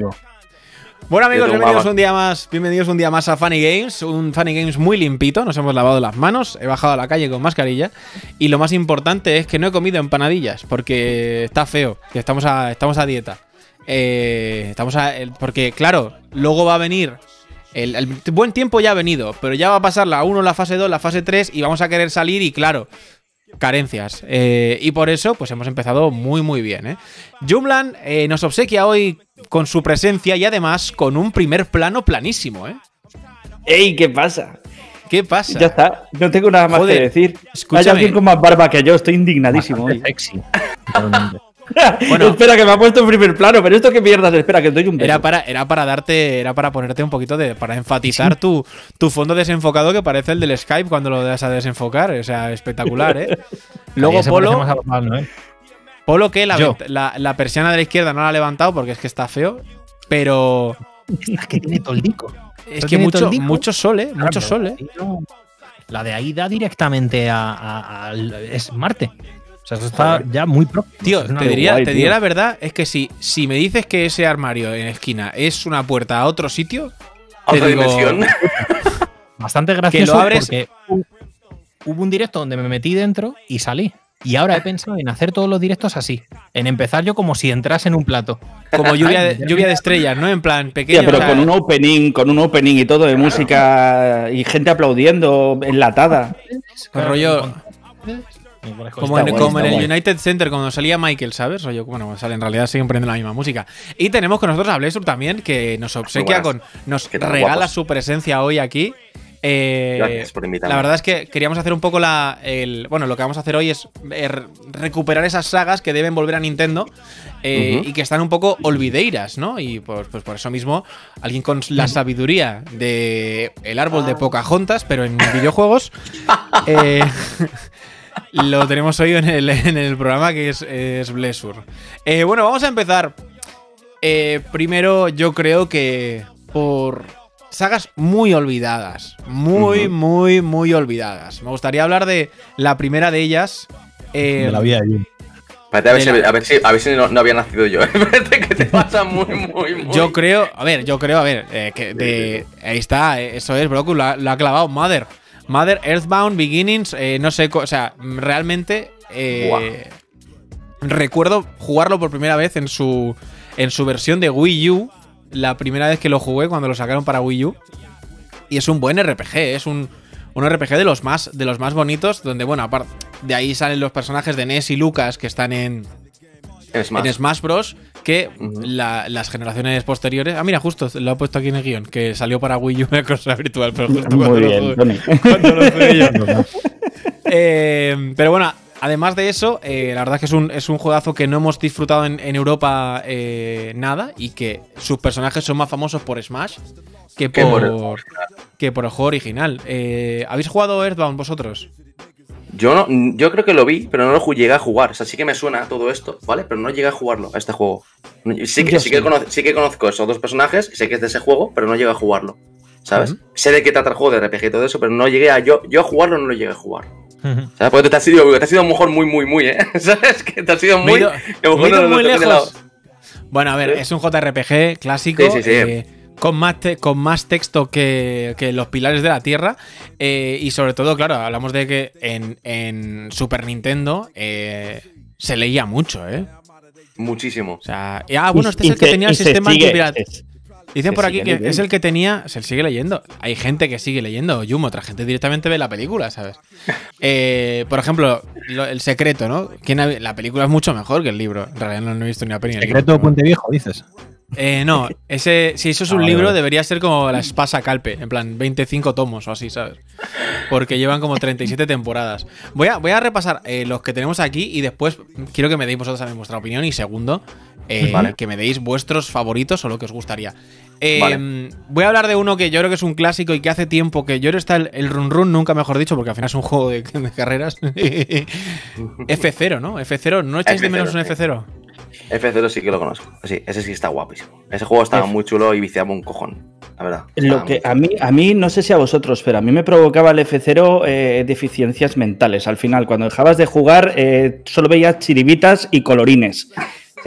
contigo. Bueno amigos, bienvenidos un día más, bienvenidos un día más a Funny Games, un Funny Games muy limpito, nos hemos lavado las manos, he bajado a la calle con mascarilla y lo más importante es que no he comido empanadillas porque está feo, que estamos a, estamos a dieta. Eh, estamos a, porque claro, luego va a venir el, el, buen tiempo ya ha venido, pero ya va a pasar la 1, la fase 2, la fase 3 y vamos a querer salir y claro, carencias. Eh, y por eso, pues hemos empezado muy, muy bien. ¿eh? Jumlan eh, nos obsequia hoy con su presencia y además con un primer plano planísimo. ¿eh? ¡Ey! ¿Qué pasa? ¿Qué pasa? Ya está, no tengo nada más Joder, que decir. escúchame. Hay alguien con más barba que yo, estoy indignadísimo. Sexy. Bueno. espera, que me ha puesto en primer plano, pero esto qué mierdas, espera, que doy un beso. Era para, era para darte, era para ponerte un poquito de. para enfatizar tu, tu fondo desenfocado que parece el del Skype cuando lo das a desenfocar. O sea, espectacular, ¿eh? Luego Polo. más a Batman, ¿no, eh? Polo que la, la, la persiana de la izquierda no la ha levantado porque es que está feo. Pero. Es que tiene toldico. Es que tiene mucho, toldico. mucho sol, ¿eh? Mucho Claro, sol, ¿eh? La de ahí da directamente a, a- es Marte. O sea, eso está ya muy próximo. Tío, te diría, guay, te tío. diría la verdad, es que si, si me dices que ese armario en esquina es una puerta a otro sitio, te Otra digo, dimensión. bastante gracioso abres- porque hu- hubo un directo donde me metí dentro y salí. Y ahora he pensado en hacer todos los directos así. En empezar yo como si entrase en un plato. como lluvia de, lluvia de estrellas, ¿no? En plan pequeño. Tía, pero o sea, con un opening, con un opening y todo de música y gente aplaudiendo, enlatada. con rollo. Como, en, como el guay. United Center cuando salía Michael, ¿sabes? Rollo, bueno, sale, en realidad siguen poniendo la misma música. Y tenemos con nosotros a Blesur también, que nos obsequia con. Nos ¿Qué tal, regala guapos? su presencia hoy aquí. Eh, Gracias por invitarme. La verdad es que queríamos hacer un poco la. el- bueno, lo que vamos a hacer hoy es re- recuperar esas sagas que deben volver a Nintendo eh, y que están un poco olvideiras, ¿no? Y pues, pues por eso mismo, alguien con la sabiduría de el árbol Ah. de Pocahontas, pero en videojuegos, eh, lo tenemos hoy en el, en el programa que es, es Blessur. Eh, bueno, vamos a empezar. Eh, primero, yo creo que por sagas muy olvidadas. Muy, muy, muy olvidadas. Me gustaría hablar de la primera de ellas. eh, De la vida de Jim. Espérate, a ver, si, a ver si, a ver si no, no había nacido yo. Espérate que te pasa muy, muy, muy. Yo creo, a ver, yo creo, a ver, eh, que de, ahí está, eso es, Broku, lo, ha- lo ha clavado, Mother. Mother, Earthbound, Beginnings, eh, no sé, o sea, realmente eh, recuerdo jugarlo por primera vez en su, en su versión de Wii U, la primera vez que lo jugué cuando lo sacaron para Wii U. Y es un buen RPG, es un, un RPG de los más, de los más bonitos, donde, bueno, aparte, de ahí salen los personajes de Ness y Lucas que están en, en Smash Bros. Que la- las generaciones posteriores. Ah, mira, justo lo he puesto aquí en el guion, que salió para Wii U una cosa virtual, pero justo cuando Muy lo bien, jugué- Tony. cuando lo jugué yo. Eh, pero bueno, además de eso, eh, la verdad es que es un, es un juegazo que no hemos disfrutado en, en Europa eh, nada y que sus personajes son más famosos por Smash que por que por el juego original. Eh, ¿Habéis jugado Earthbound vosotros? Yo, no, yo creo que lo vi, pero no lo llegué a jugar. O sea, sí que me suena todo esto, ¿vale? Pero no llegué a jugarlo, a este juego. Sí que, sí que, sí conozco esos dos personajes, sé que es de ese juego, pero no llegué a jugarlo. ¿Sabes? Sé de qué trata el juego de RPG y todo eso, pero no llegué a. Yo, yo a jugarlo no lo llegué a jugar. ¿Sabes? Porque te has ido, te has ido a lo mejor muy, muy, muy, ¿eh? ¿Sabes? Que te has ido Me muy. ido- me ido no muy de lejos. Bueno, a ver, es un JRPG clásico. Sí, sí, sí. eh, con, más te- con más texto que, que los pilares de la Tierra. eh, y sobre todo, claro, hablamos de que en, en Super Nintendo eh, se leía mucho, ¿eh? Muchísimo. O sea, y- ah, bueno, este es el que se- tenía el sistema sigue- antipirata. se- Dicen por aquí que leyendo. es el que tenía. Se sigue leyendo. Hay gente que sigue leyendo Yum, otra gente directamente ve la película, ¿sabes? Eh, por ejemplo, lo- El Secreto, ¿no? ¿Quién ha vi- la película es mucho mejor que el libro. En realidad no, no he visto ni una peli. Secreto de libro, Puente Viejo, dices. Eh, no, ese, si eso es un Ah, libro, debería ser como la Espasa Calpe, en plan 25 tomos o así, ¿sabes? Porque llevan como 37 temporadas. Voy a, voy a repasar eh, los que tenemos aquí y después quiero que me deis vosotros también vuestra opinión y segundo, eh, Vale. que me deis vuestros favoritos o lo que os gustaría. Eh, Vale. Voy a hablar de uno que yo creo que es un clásico y que hace tiempo que yo creo que está el, el Run Run, nunca mejor dicho, porque al final es un juego de, de carreras. F0, ¿no? F0, ¿no echáis de menos un F0, F0? F0 sí que lo conozco. Sí, ese sí está guapísimo. Ese juego estaba F- muy chulo y viciaba un cojón. La verdad. Lo que a mí, a mí, no sé si a vosotros, pero a mí me provocaba el F0 eh, deficiencias mentales. Al final, cuando dejabas de jugar, eh, solo veías chiribitas y colorines.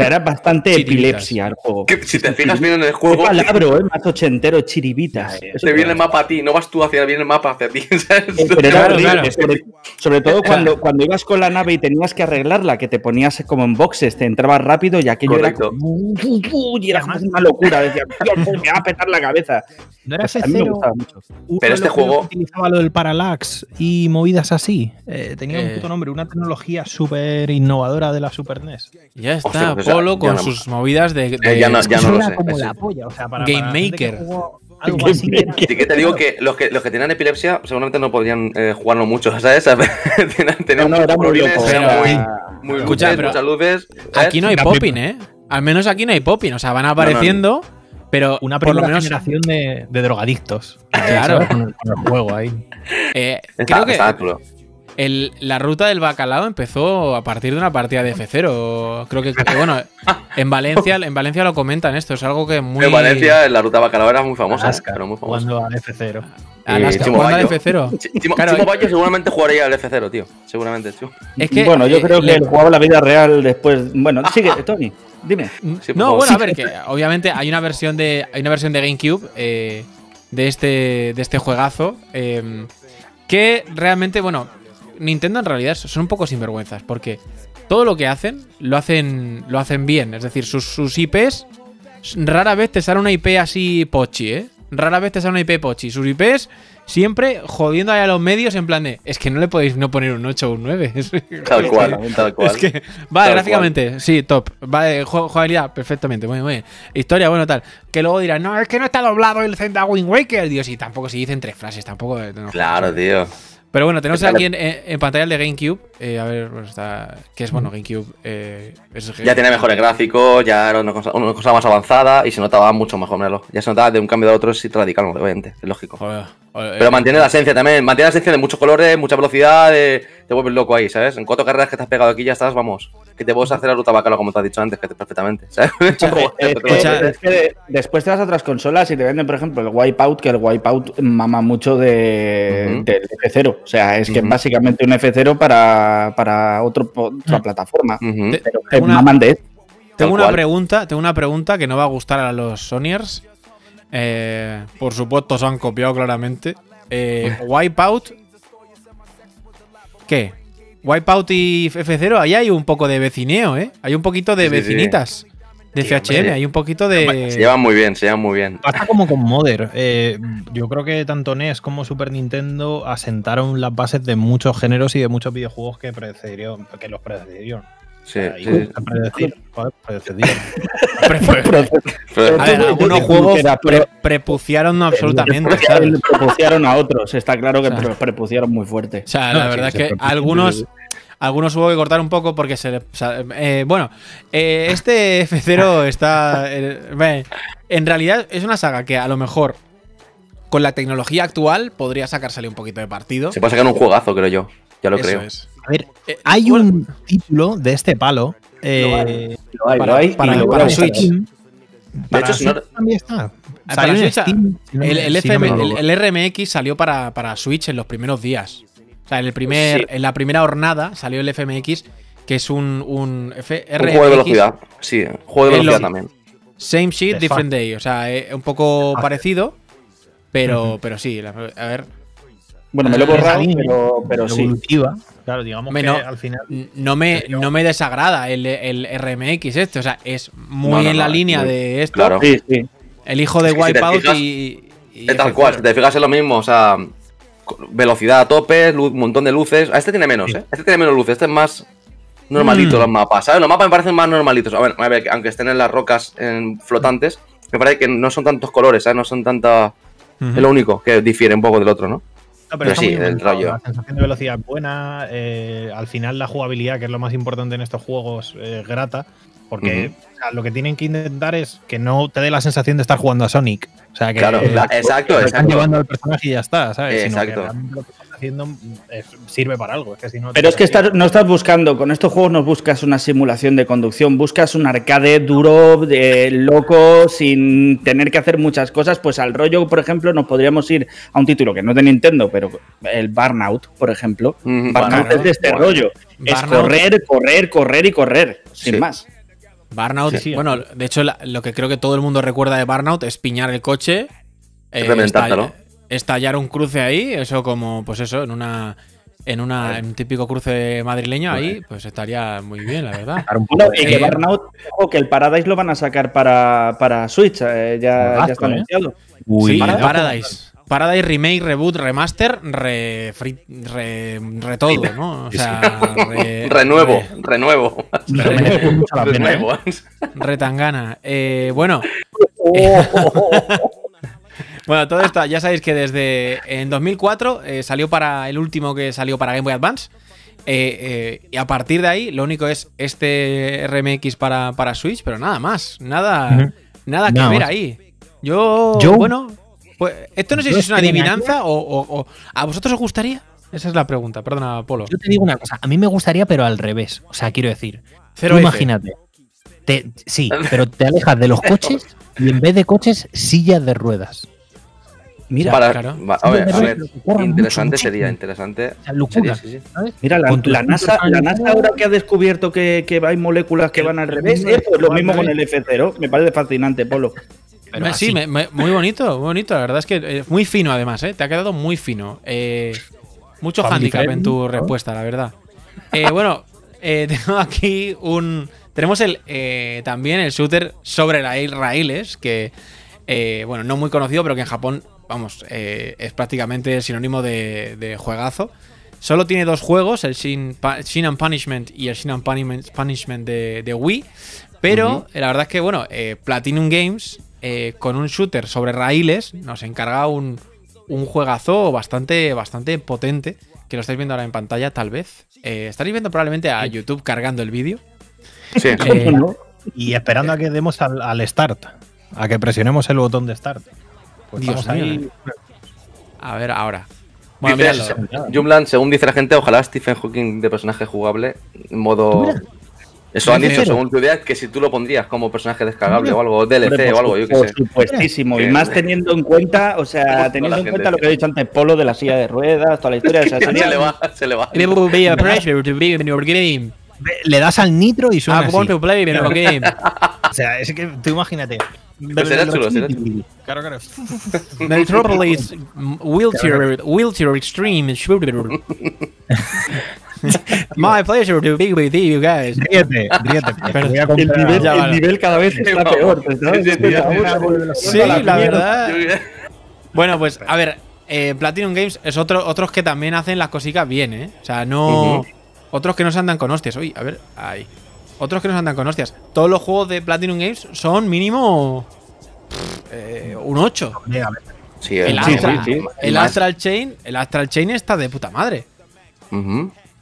Era bastante epilepsia el juego. si te fijas bien en el juego. Qué palabra, ¿eh? Más ochentero, chiribitas. Te viene el mapa a ti, no vas tú hacia, viene el mapa hacia ti. Pero claro, claro. Sobre, todo cuando, cuando ibas con la nave y tenías que arreglarla, que te ponías como en boxes, te entrabas rápido y aquello era como, y era una locura. Decía, me va a petar la cabeza. No era pues F0. Pero este juego. Utilizaba lo del parallax y movidas así. Eh, tenía un eh. puto nombre, una tecnología súper innovadora de la Super NES. Ya está, Polo con sus movidas de. ya no, ya no lo sé. Como la polla, o sea, para, Game Maker. algo así. Sí que te digo que los que, los que tenían epilepsia seguramente no podrían eh, jugarlo mucho, ¿sabes? tenían, no, no, era muy loco. Muy, muy Escucha, luces, muchas luces. Aquí no hay popping, ¿eh? Al menos aquí no hay popping, o sea, van apareciendo. Pero una por lo menos generación de, de drogadictos. Claro. Con el, juego ahí. Eh, creo que el, la ruta del bacalao empezó a partir de una partida de F0. Creo que, bueno, en Valencia, en Valencia lo comentan esto, es algo que muy. En Valencia la ruta bacalao era muy famosa, Alaska, pero muy famosa. Jugando al F0. Alaska, Chimo jugando al F0. Chimo, claro, Chimo Bayo seguramente jugaría al F0, tío. Seguramente, tío. Es que, bueno, yo eh, creo que le... jugaba la vida real después. Bueno, sigue, Tony. Dime. no, bueno, a ver, que obviamente hay una versión de, hay una versión de GameCube eh, de, este, de este juegazo eh, que realmente, bueno, Nintendo en realidad son un poco sinvergüenzas porque todo lo que hacen lo hacen, lo hacen bien. Es decir, sus, sus IPs rara vez te sale una IP así pochi, ¿eh? Rara vez te sale una IP pochi. Sus IPs siempre jodiendo a los medios en plan de, es que no le podéis no poner un 8 o un 9. tal cual, tal cual. Es que, vale, gráficamente, sí, top. Vale, jugabilidad, perfectamente, muy, muy bien. Historia, bueno, tal. Que luego dirán, no, es que no está doblado el Zelda Wind Waker. Dios, y tampoco si dicen tres frases, tampoco. claro, tío. Pero bueno, tenemos aquí en, pantalla el de GameCube. Eh, a ver, pues está. ¿Qué es bueno? GameCube. Eh, ya tiene mejores gráficos, ya era una cosa, más avanzada y se notaba mucho mejor. Míralo. Ya se notaba de un cambio a otro, sí, radical, obviamente, es lógico. Pero eh, mantiene la esencia también, mantiene la esencia de muchos colores, mucha velocidad, te vuelves loco ahí, ¿sabes? En cuatro carreras que te has pegado aquí ya estás, vamos. Que te puedes hacer la ruta bacala, como te has dicho antes, que te, perfectamente, ¿sabes? es que después te vas a otras consolas y te venden, por ejemplo, el Wipeout, que el Wipeout mama mucho de, del F0. O sea, es que básicamente un F0 para, para otro, otra plataforma. Pero tengo una, de Tengo una pregunta, tengo una pregunta que no va a gustar a los Sonyers. Eh, por supuesto, se han copiado claramente. Eh, Wipeout. ¿Qué? Wipeout y F0, ahí hay un poco de vecineo, ¿eh? Hay un poquito de vecinitas. De FHM, hay un poquito de. Se llevan muy bien, se llevan muy bien. Pasa como con Modder. Eh, yo creo que tanto NES como Super Nintendo asentaron las bases de muchos géneros y de muchos videojuegos que precedieron, que los precedieron. Sí, sí. Predecir, a ver, algunos juegos pre prepuciaron absolutamente. Prepuciaron a otros, está claro que prepuciaron muy fuerte. O sea, la verdad es que algunos algunos hubo que cortar un poco porque se eh, bueno, eh, este F0 está. Eh, en realidad es una saga que a lo mejor con la tecnología actual podría sacársele un poquito de partido. Se puede sacar un juegazo, creo yo. Ya lo creo. A ver, hay un título de este palo para, Switch. De hecho, si no... también está. el, RMX salió para, para Switch en los primeros días. O sea, en, el primer, en la primera hornada salió el FMX, que es un, un, juego de velocidad. Sí, juego de velocidad también. Same shit, different day. O sea, es un poco ah. parecido, pero, pero sí. A ver. Bueno, me lo he borrado, pero, pero sí. Claro, digamos que al final. No me, no me desagrada el, el RMX este. O sea, es muy en la línea de esto. Claro. Sí, sí. El hijo de Wipeout y, y. tal cual, si te fijas es lo mismo. O sea, velocidad a tope, un montón de luces. A este tiene menos, ¿eh? Este tiene menos luces, este es más normalito mm. los mapas, ¿sabes? Los mapas me parecen más normalitos. A ver, a ver, aunque estén en las rocas en flotantes, me parece que no son tantos colores, ¿sabes? No son tanta... Es lo único que difiere un poco del otro, ¿no? Pero, sí, el rollo. La sensación de velocidad buena, eh, al final la jugabilidad, que es lo más importante en estos juegos, eh, grata, porque lo que tienen que intentar es que no te dé la sensación de estar jugando a Sonic. O sea, que claro, exacto, están llevando al personaje y ya está, ¿sabes? Exacto. lo que estás haciendo sirve para algo. Pero es que no estás buscando, con estos juegos no buscas una simulación de conducción, buscas un arcade duro, de loco, sin tener que hacer muchas cosas. Pues al rollo, por ejemplo, nos podríamos ir a un título que no es de Nintendo, pero el Burnout, por ejemplo. Burnout, es de este rollo. Es correr, correr, correr y correr, sin más. Burnout, bueno, de hecho, lo que creo que todo el mundo recuerda de Burnout es piñar el coche, eh, estallar un cruce ahí, eso como, pues eso, en una en, una, en un típico cruce madrileño ahí, pues estaría muy bien, la verdad. Bueno, y que Burnout, que el Paradise lo van a sacar para, para Switch, eh, ya, ya, está ¿eh? anunciado. sí, Paradise. Paradise Remake, Reboot, Remaster, re, re, re todo, ¿no? O sea, re, renuevo, renuevo. Renuevo. ¿eh? Retangana. Eh, bueno. Oh. bueno, todo esto, ya sabéis que desde en 2004 eh, salió para el último que salió para Game Boy Advance. y a partir de ahí, lo único es este RMX para, para Switch, pero nada más. Nada, nada que ver ahí. Yo, Yo, bueno, pues, esto no sé si es una adivinanza o, ¿A vosotros os gustaría? Esa es la pregunta, perdona, Polo. Yo te digo una cosa, a mí me gustaría, pero al revés. O sea, quiero decir, Cero imagínate. sí, pero te alejas de los coches y en vez de coches, sillas de ruedas. Mira, claro. a ver, a ver interesante sería, interesante. Mira, la, NASA, la NASA ahora que ha descubierto que, hay moléculas que van al revés, es lo mismo con el F0. Me parece fascinante, Polo sí, muy bonito, muy bonito. La verdad es que eh, muy fino, además, ¿eh? Te ha quedado muy fino. Eh, mucho handicap en tu respuesta, la verdad. Eh, bueno, tengo aquí un. Tenemos el también el shooter sobre raíles, que, bueno, no muy conocido, pero que en Japón, vamos, es prácticamente sinónimo de, juegazo. Solo tiene dos juegos, el Shin, and Punishment y el Shin and Punishment de, Wii. Pero la verdad es que, bueno, Platinum Games eh, con un shooter sobre raíles, nos encarga un, un juegazo bastante, bastante potente, que lo estáis viendo ahora en pantalla, tal vez. Eh, estaréis viendo probablemente a YouTube cargando el vídeo. Sí. Eh, y esperando a que demos al, start, a que presionemos el botón de start. Pues Dios ahí. A ver, ahora. Bueno, Jumland, según dice la gente, ojalá Stephen Hawking de personaje jugable, modo eso han dicho, según tu idea, que si tú lo pondrías como personaje descargable o algo, DLC o algo, yo qué sé. Por supuestísimo, y más teniendo en cuenta, o sea, teniendo en cuenta lo que he dicho antes, Polo de la silla de ruedas, toda la historia se le va, se le va. Le das al nitro y suena I want to play video game. o sea, es que tú imagínate. Será chulo, será chulo. Claro, claro. Metropolis Wheelchair, Wheelchair Extreme My pleasure to be with you guys. Ríete, ríete. el, nivel, el nivel, cada vez está peor. Sí, la verdad. Bueno, pues a ver, eh, Platinum Games es otro, otros que también hacen las cositas bien, ¿eh? O sea, no. Otros que no se andan con hostias. Uy, a ver, ahí. Otros que no se andan con hostias. Todos los juegos de Platinum Games son mínimo. Eh, un 8. Sí, el, Astral, el Astral Chain. El Astral Chain está de puta madre.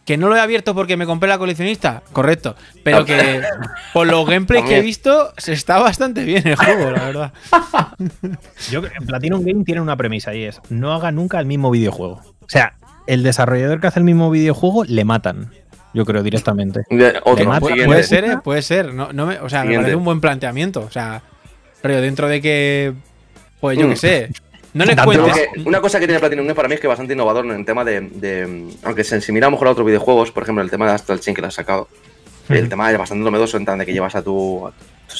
Que no lo he abierto porque me compré la coleccionista, correcto. Pero que por los gameplays que he visto, se está bastante bien el juego, la verdad. Yo en Platinum Game tiene una premisa y es: no haga nunca el mismo videojuego. O sea, el desarrollador que hace el mismo videojuego le matan. Yo creo directamente. puede ser, ¿eh? puede ser. No, no me, o sea, me parece un buen planteamiento. O sea, pero dentro de que. Pues yo qué mm. sé. No le cuentes. una cosa que tiene Platinum para mí es que es bastante innovador en el tema de. aunque se, si miramos mejor a otros videojuegos, por ejemplo, el tema de Astral Chain que le has sacado. El tema es bastante novedoso en tan de que llevas a tu.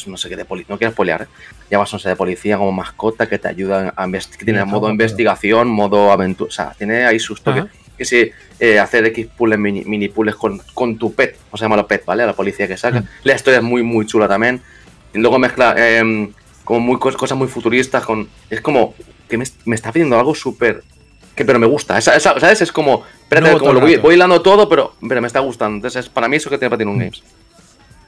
No sé qué de policía. No quiero spoilear, ¿eh? Llevas, no sé, de policía como mascota que te ayuda a investigar. Que tiene modo investigación, modo aventura. O sea, tiene ahí sus toques. Que sí, eh, hacer X puzzles, mini, mini puzzles con, con, tu pet. O se llama los pet, ¿vale? A la policía que saca. La historia es muy, muy chula también. Y luego mezcla. Eh, como muy cosas muy futuristas con es como que me, está pidiendo algo súper que pero me gusta. Sabes es como espérate como lo voy, voy, hilando todo pero, pero me está gustando. Entonces para mí eso que tiene para tener un games.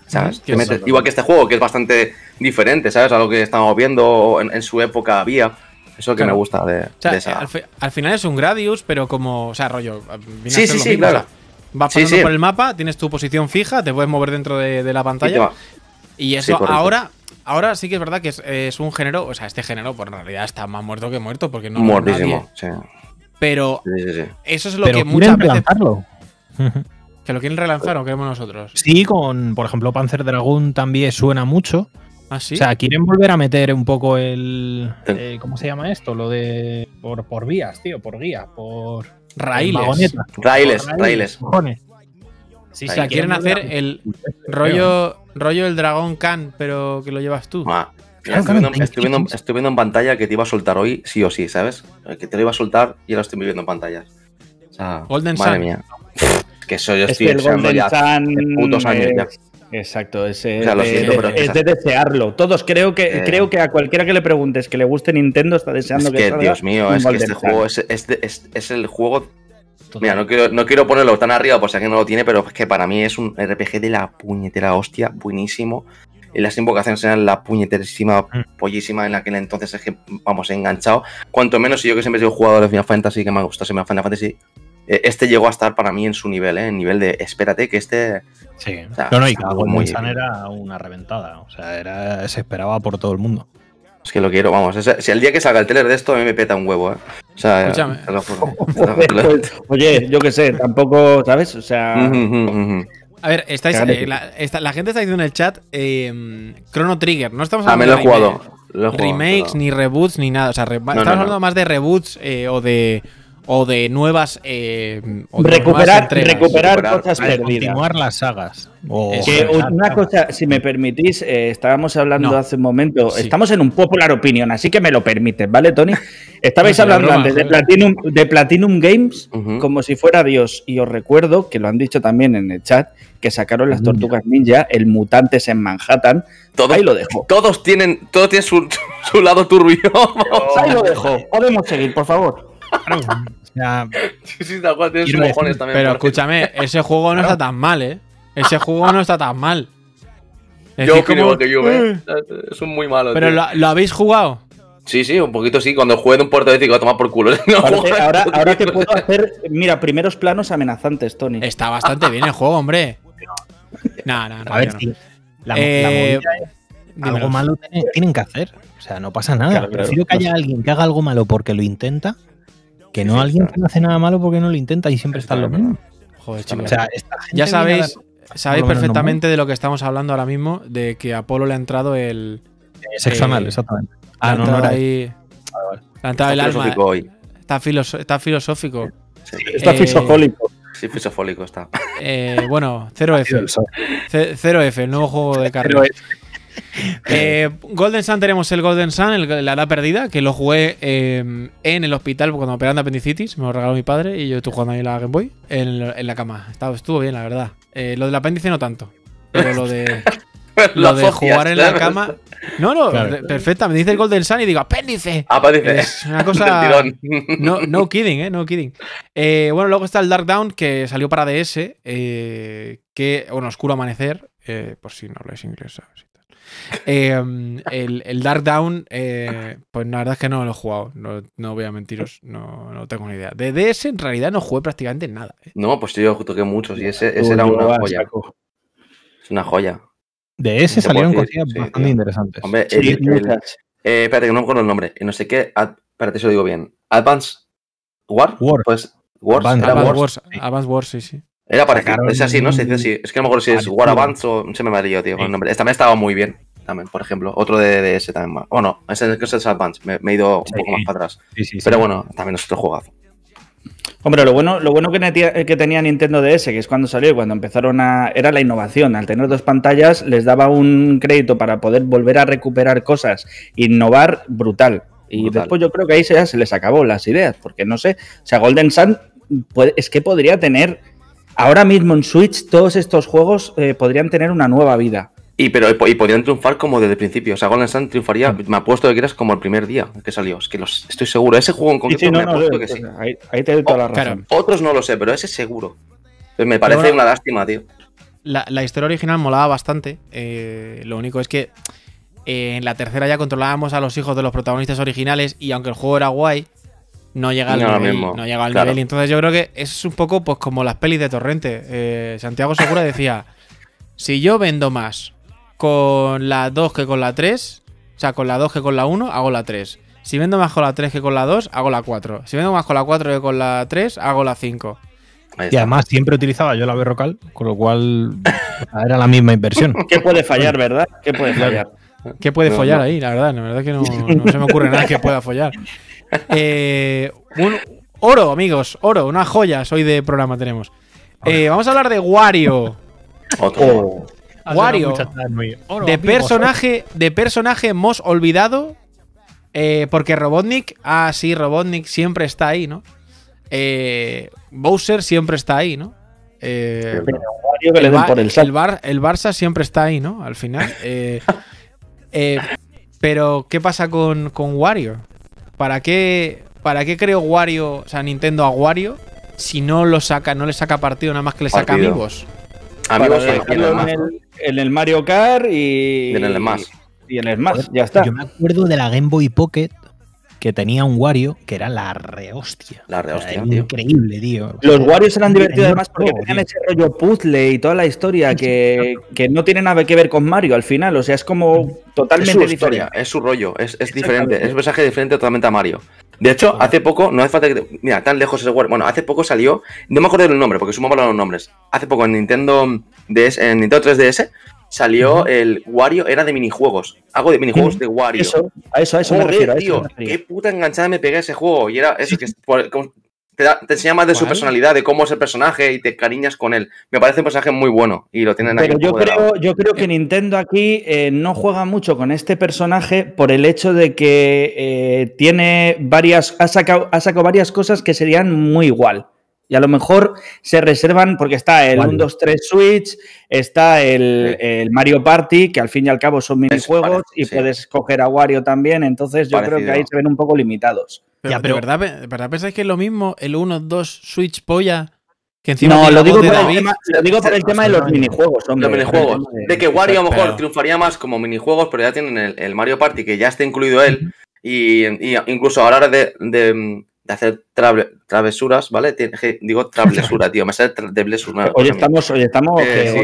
Sabes igual que este juego que es bastante diferente sabes a lo que estamos viendo en, su época había. Eso que me gusta de, al, final es un Gradius pero como o sea rollo sí sí sí claro. Vas pasando por el mapa tienes tu posición fija te puedes mover dentro de, la pantalla. y eso ahora ahora sí que es verdad que es, un género, o sea, este género, pues en realidad está más muerto que muerto, porque no. Muertísimo, sí. Pero eso es lo que muchas veces. Relanzarlo. ¿Que lo quieren relanzar o queremos nosotros? Sí, con, por ejemplo, Panzer Dragoon también suena mucho. ¿Ah, sí? O sea, quieren volver a meter un poco el. Eh, ¿Cómo se llama esto? Lo de. Por, por vías, tío, por guía, por. Raíles. Raíles, raíles. Sí, sí, quieren hacer el rollo, rollo el Dragón Khan, pero que lo llevas tú. Ah, estoy, viendo, en pantalla que te iba a soltar hoy, sí o sí, ¿sabes? Que te lo iba a soltar y ahora estoy viendo en pantalla. O sea, Golden madre Sun. mía. que eso yo Es estoy que el Golden ya Sun, putos años eh, ya. Exacto, es, eh, O sea, lo de- siento, pero es es de desearlo. Todos creo que Eh. creo que a cualquiera que le preguntes que le guste Nintendo está deseando Es que, que, salga Dios mío, es que este Sun. juego es, es, es- es el juego. Mira, no quiero, no quiero ponerlo tan arriba por si alguien no lo tiene, pero es que para mí es un RPG de la puñetera hostia, buenísimo. Y las invocaciones eran la puñeterísima, Mm. pollísima en aquel entonces, es que, vamos, he enganchado. Cuanto menos, yo que siempre he sido jugador de Final Fantasy, que me ha gustado Final Fantasy, eh, este llegó a estar para mí en su nivel, ¿eh? En nivel de, espérate, que este... Sí. O sea, no, no, y cada muy era una reventada. O sea, era, se esperaba por todo el mundo. Es que lo quiero, vamos. ese- si el día que salga el trailer de esto, a mí me peta un huevo, ¿eh? O sea, Escúchame. te lo juro. Pues, Oye, yo qué sé, tampoco, ¿sabes? O sea. A ver, estáis, eh, la, esta- la gente está diciendo en el chat eh, Chrono Trigger. No estamos Ah, me lo he hablando de jugado. Lo he jugado, remakes, pero- ni reboots, ni nada. O sea, re- no, estamos no. hablando más de reboots eh, o de o de nuevas eh, o de recuperar, nuevas entregas. recuperar Recuperar. cosas perdidas. continuar las sagas. O Eso Que una cosa, si me permitís, eh, estábamos hablando No. hace un momento, Sí. estamos en un popular opinion, así que me lo permites, ¿vale, Tony? Estabais No, hablando broma, antes de. Platinum, de Platinum Games como si fuera Dios, y os recuerdo, que lo han dicho también en el chat, que sacaron las Tortugas Ninja, el Mutantes en Manhattan. Todos, Ahí lo dejo. todos tienen, todos tienen su, su lado turbio. Ahí lo dejo. Podemos seguir, por favor. O sea, sí, sí, tal cual, decir, mojones también. Pero escúchame, ese juego no está tan mal, ¿eh? Ese juego no está tan mal. Es Yo opino como- que yo, ¿eh? Es un muy malo. Pero lo, lo habéis jugado. Sí, sí, un poquito sí. Cuando juegue de un puerto de va a tomar por culo. No Ahora, ahora, te puedo hacer, mira, primeros planos amenazantes, Tony. Está bastante bien el juego, hombre. No, no, no. a ver, no. sí, la, Eh, la es algo malo tiene- tienen que hacer. O sea, no pasa nada. Claro, claro. Prefiero que haya alguien que haga algo malo porque lo intenta, que no alguien está. que no hace nada malo porque no lo intenta y siempre está, Está lo mismo. Joder, O chicos. sea, esta gente ya sabéis, dar- sabéis perfectamente de lo que estamos hablando ahora mismo, de que a Apolo le ha entrado el. Sexo anal, eh, exactamente. le Ah, ha no, no entrado era ahí. Le ha entrado el Está alma. filosófico hoy. Está, filoso- está filosófico. Sí, Está eh, fisofólico. sí, fisofólico está. Eh, bueno, 0F. C- 0F, el nuevo juego de carrera. Eh, Golden Sun tenemos el Golden Sun, el- la edad perdida, que lo jugué eh, en el hospital cuando me operaron de apendicitis. Me lo regaló mi padre y yo estuve jugando ahí en la Game Boy en, en la cama. Estaba, estuvo bien, la verdad. Eh, lo del apéndice no tanto. Pero lo de, lo Lo jugar en la cama. No, no, Claro. perfecta. Me dice el Golden Sun y digo, apéndice. Dice. Es una cosa. No, no kidding, eh, no kidding. Eh, bueno, luego está el Dark Down que salió para DS, eh, que, bueno, Oscuro Amanecer, eh, por si no habláis inglés, ¿sabes? Eh, el, el Dark Down, eh, pues la verdad es que no lo he jugado, no, no voy a mentiros, no, no tengo ni idea. De DS en realidad no jugué prácticamente nada. eh. No, pues yo toqué muchos y ese, ese era una a joya. saco. Es una joya. De ese salieron decir, cosillas sí, bastante tío. interesantes. Hombre, Sí, el, el- muchas. eh, espérate, que no me acuerdo el nombre. No sé qué. ad- espérate, se lo digo bien. Advance War. War. Pues Wars. Advance- Era Advance Wars. Wars, Advance Wars, sí, sí. Era parecido. Sacaron Es así, ¿no? Se dice así. Es que no me acuerdo si es. War Advance o se me mareó, tío, con el nombre. Este también estaba muy bien. También, por ejemplo. Otro de, de ese también. O no, ese ese es Advance. Me, me he ido un Sí. poco más para atrás. Sí, sí, sí. Pero bueno, también es otro juegazo. Hombre, lo bueno, lo bueno que, netia- que tenía Nintendo DS, que es cuando salió y cuando empezaron a. era la innovación. Al tener dos pantallas, les daba un crédito para poder volver a recuperar cosas, innovar brutal. Y Brutal. después yo creo que ahí se, ya se les acabó las ideas, porque no sé. O sea, Golden Sun puede- es que podría tener. Ahora mismo en Switch, todos estos juegos eh, podrían tener una nueva vida. Y, pero, y podrían triunfar como desde el principio. O sea, Golden Sun triunfaría, me apuesto que quieras, como el primer día que salió. Es que los, estoy seguro. Ese juego en Sí, concreto sí, no, me no, apuesto eh, que sí. ahí, ahí te doy toda la claro. razón. Otros no lo sé, pero ese seguro. Entonces, me parece bueno, una lástima, tío. La, la historia original molaba bastante. eh, lo único es que eh, en la tercera ya controlábamos a los hijos de los protagonistas originales y aunque el juego era guay, no llega al No, nivel. mismo, No llega al claro. nivel. Y entonces yo creo que es un poco pues como las pelis de Torrente. Eh, Santiago Segura decía, si yo vendo más con la 2 que con la 3, o sea, con la 2 que con la 1, hago la 3. Si vendo más con la 3 que con la 2, hago la 4. Si vendo más con la 4 que con la 3, hago la 5. Ahí Y además siempre utilizaba yo la berrocal, con lo cual era la misma inversión. ¿Qué puede fallar, verdad? ¿Qué puede fallar? ¿Qué puede No, follar no. ahí? La verdad, la verdad que no, no se me ocurre nada que pueda follar. Eh, un- oro, amigos, oro, unas joyas hoy de programa tenemos. Eh, vamos a hablar de Wario. Otro. Wario. De personaje, de personaje hemos olvidado. eh, porque Robotnik. Ah, sí, Robotnik siempre está ahí, ¿no? Eh, Bowser siempre está ahí, ¿no? Eh, Pero Wario que le el, den Ba- por el el saco. Bar- el Barça siempre está ahí, ¿no? Al final. Eh, eh, pero, ¿qué pasa con, con Wario? ¿Para qué, ¿Para qué creó Wario, o sea, Nintendo a Wario, si no lo saca, no le saca partido, nada más que le saca Partido. amigos? Amigos Para en- en el dejarlo más, en, ¿no? el, en el Mario Kart y. Y en el Smash. Y en el Smash, ya está. Yo me acuerdo de la Game Boy Pocket que tenía un Wario que era la rehostia. La rehostia, tío. Increíble, tío. Los Warriors eran divertidos además porque tenían ese rollo puzzle y toda la historia que, que no tiene nada que ver con Mario al final. O sea, es como Es totalmente su diferente. historia, es su rollo, es, es diferente, es un mensaje diferente totalmente a Mario. De hecho, hace poco, no hace falta que. Mira, tan lejos es Wario. Bueno, hace poco salió. No me acuerdo del nombre, porque sumamos los nombres. Hace poco en Nintendo DS, en Nintendo 3DS salió el Wario, era de minijuegos. Algo de minijuegos de Wario. Eso, a eso, a eso me refiero. a eso tío, me refería. qué puta enganchada me pegué a ese juego. Y era eso, que te, da- te enseña más de su personalidad, de cómo es el personaje y te cariñas con él. Me parece un personaje muy bueno y lo tienen. Pero yo creo, yo creo que Nintendo aquí eh, no juega mucho con este personaje por el hecho de que eh, tiene varias. Ha sacado, ha sacado varias cosas que serían muy igual. Y a lo mejor se reservan, porque está el ¿Cuál? 1, 2, 3 Switch, está el, el Mario Party, que al fin y al cabo son minijuegos, y sí. puedes coger a Wario también. Entonces yo creo que ahí se ven un poco limitados. Pero, Ya, pero- ¿de, verdad, ¿De verdad pensáis que es lo mismo el 1, 2 Switch polla? Que encima No, lo digo, por el tema, lo digo por el tema de los minijuegos, hombre. Los minijuegos. De que Wario a lo mejor Pero- triunfaría más como minijuegos, pero ya tienen el, el Mario Party que ya está incluido él. Y, y incluso a la hora de, de- de hacer trave- travesuras, ¿vale? Digo travesura, tío. Me sale de Hoy estamos, hoy estamos. Eh,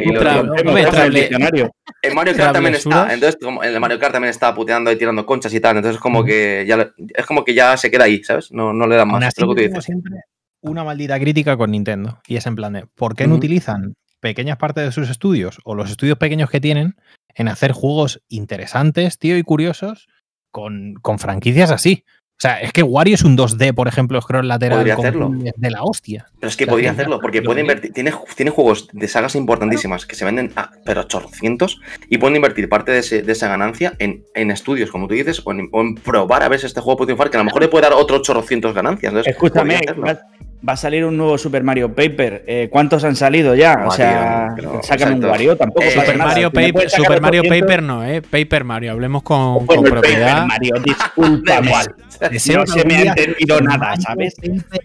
en Mario Kart también está. Entonces, como en el Mario Kart también está puteando y tirando conchas y tal. Entonces, como que ya es como que ya se queda ahí, ¿sabes? No, no le dan más. así, lo que tú tengo dices. siempre una maldita crítica con Nintendo. Y es en plan de, ¿por qué no utilizan pequeñas partes de sus estudios o los estudios pequeños que tienen en hacer juegos interesantes, tío, y curiosos con, con franquicias así? O sea, es que Wario es un 2D, por ejemplo, scroll lateral Podría hacerlo. de la hostia. Pero es que O sea, podría que- hacerlo, porque puede invertir. Tiene, tiene juegos de sagas importantísimas que se venden a pero 800 y pueden invertir parte de, ese- de esa ganancia en, en estudios, como tú dices, o en, o en probar a ver si este juego puede triunfar, que a lo mejor le puede dar otros 800 ganancias. Entonces, Escúchame, va, a salir un nuevo Super Mario Paper. Eh, ¿Cuántos han salido ya? O sea, tío, sácame un exacto. Wario, tampoco Eh, Super. Mario, Paper, Super Mario 800, Paper no, ¿eh? Paper Mario. Hablemos con, Bueno, con el Paper propiedad. Mario, discúlpame. Deseo no se me ha entendido nada, ¿sabes?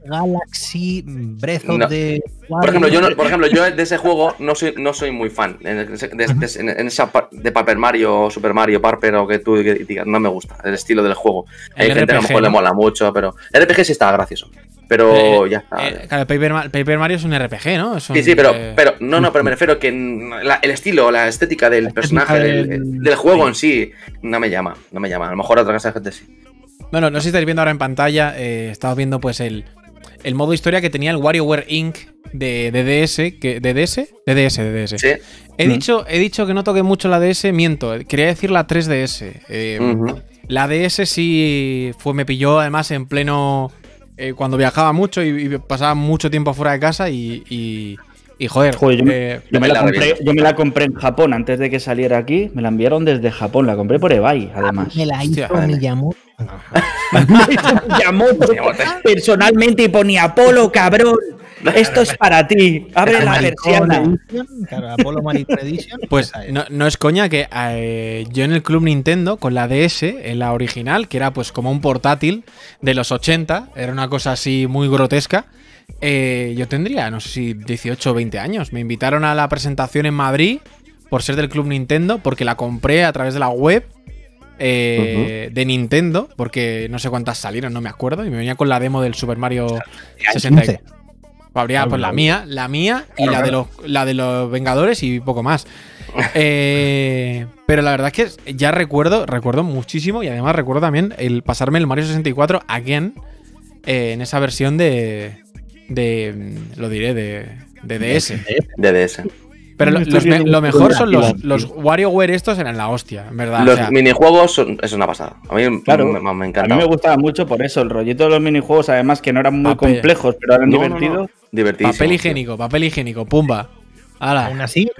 Galaxy, Breath of No. the Por ejemplo, yo, no- por ejemplo, yo de ese juego no soy, no soy muy fan. En, de, de- en- en esa de Paper Mario, o Super Mario, Paper o que tú digas, no me gusta el estilo del juego. Hay El gente que a lo mejor le mola mucho, pero el RPG sí está gracioso. Pero Eh, ya está. eh, claro, Paper, Ma- Paper Mario es un RPG, ¿no? Es un, Sí, sí, pero, eh, pero no, no, pero me refiero que la- el estilo, la estética del personaje, del, del- del juego en sí, no me llama, no me llama. A lo mejor a otra casa de gente sí. Bueno, no sé si estáis viendo ahora en pantalla, eh, estamos viendo pues el, el modo historia que tenía el WarioWare Inc. de, de DS, que, ¿de DS? De DS, de DS. Sí. He, Mm. dicho, he dicho que no toque mucho la DS, miento, quería decir la 3DS. Eh. La DS sí fue, me pilló además en pleno... eh, cuando viajaba mucho y, y pasaba mucho tiempo fuera de casa y... y, y, joder, Joder, yo me- eh, Yo me, La la compré, yo me la compré en Japón antes de que saliera aquí. Me la enviaron desde Japón. La compré por eBay, además. Me la hizo Hostia, Miyamoto. Yamoto personalmente y ponía Polo, cabrón. Esto es para ti. Abre la persiana. Claro, Marine Edition. Pues no, no es coña que eh, yo en el Club Nintendo, con la DS, en la original, que era pues como un portátil de los 80, era una cosa así muy grotesca, eh, yo tendría, no sé si 18 o 20 años. Me invitaron a la presentación en Madrid por ser del Club Nintendo, porque la compré a través de la web eh, de Nintendo, porque no sé cuántas salieron, no me acuerdo, y me venía con la demo del Super Mario 64. Habría pues la mía, la mía y la de los la de los Vengadores y poco más. Eh, pero la verdad es que ya recuerdo, recuerdo muchísimo y además recuerdo también el pasarme el Mario 64 again eh, en esa versión de de lo diré de, de DS. De DS. Pero lo, los me- mejor son los, los WarioWare estos eran la hostia, en verdad. Los o sea, minijuegos son, es una pasada. A mí Claro. me, me A encanta. mí me gustaba mucho por eso, el rollito de los minijuegos, además que no eran muy Papel. complejos, pero eran No, no, no. divertidos. Divertidísimo. Papel higiénico, papel higiénico, pumba. Aún así,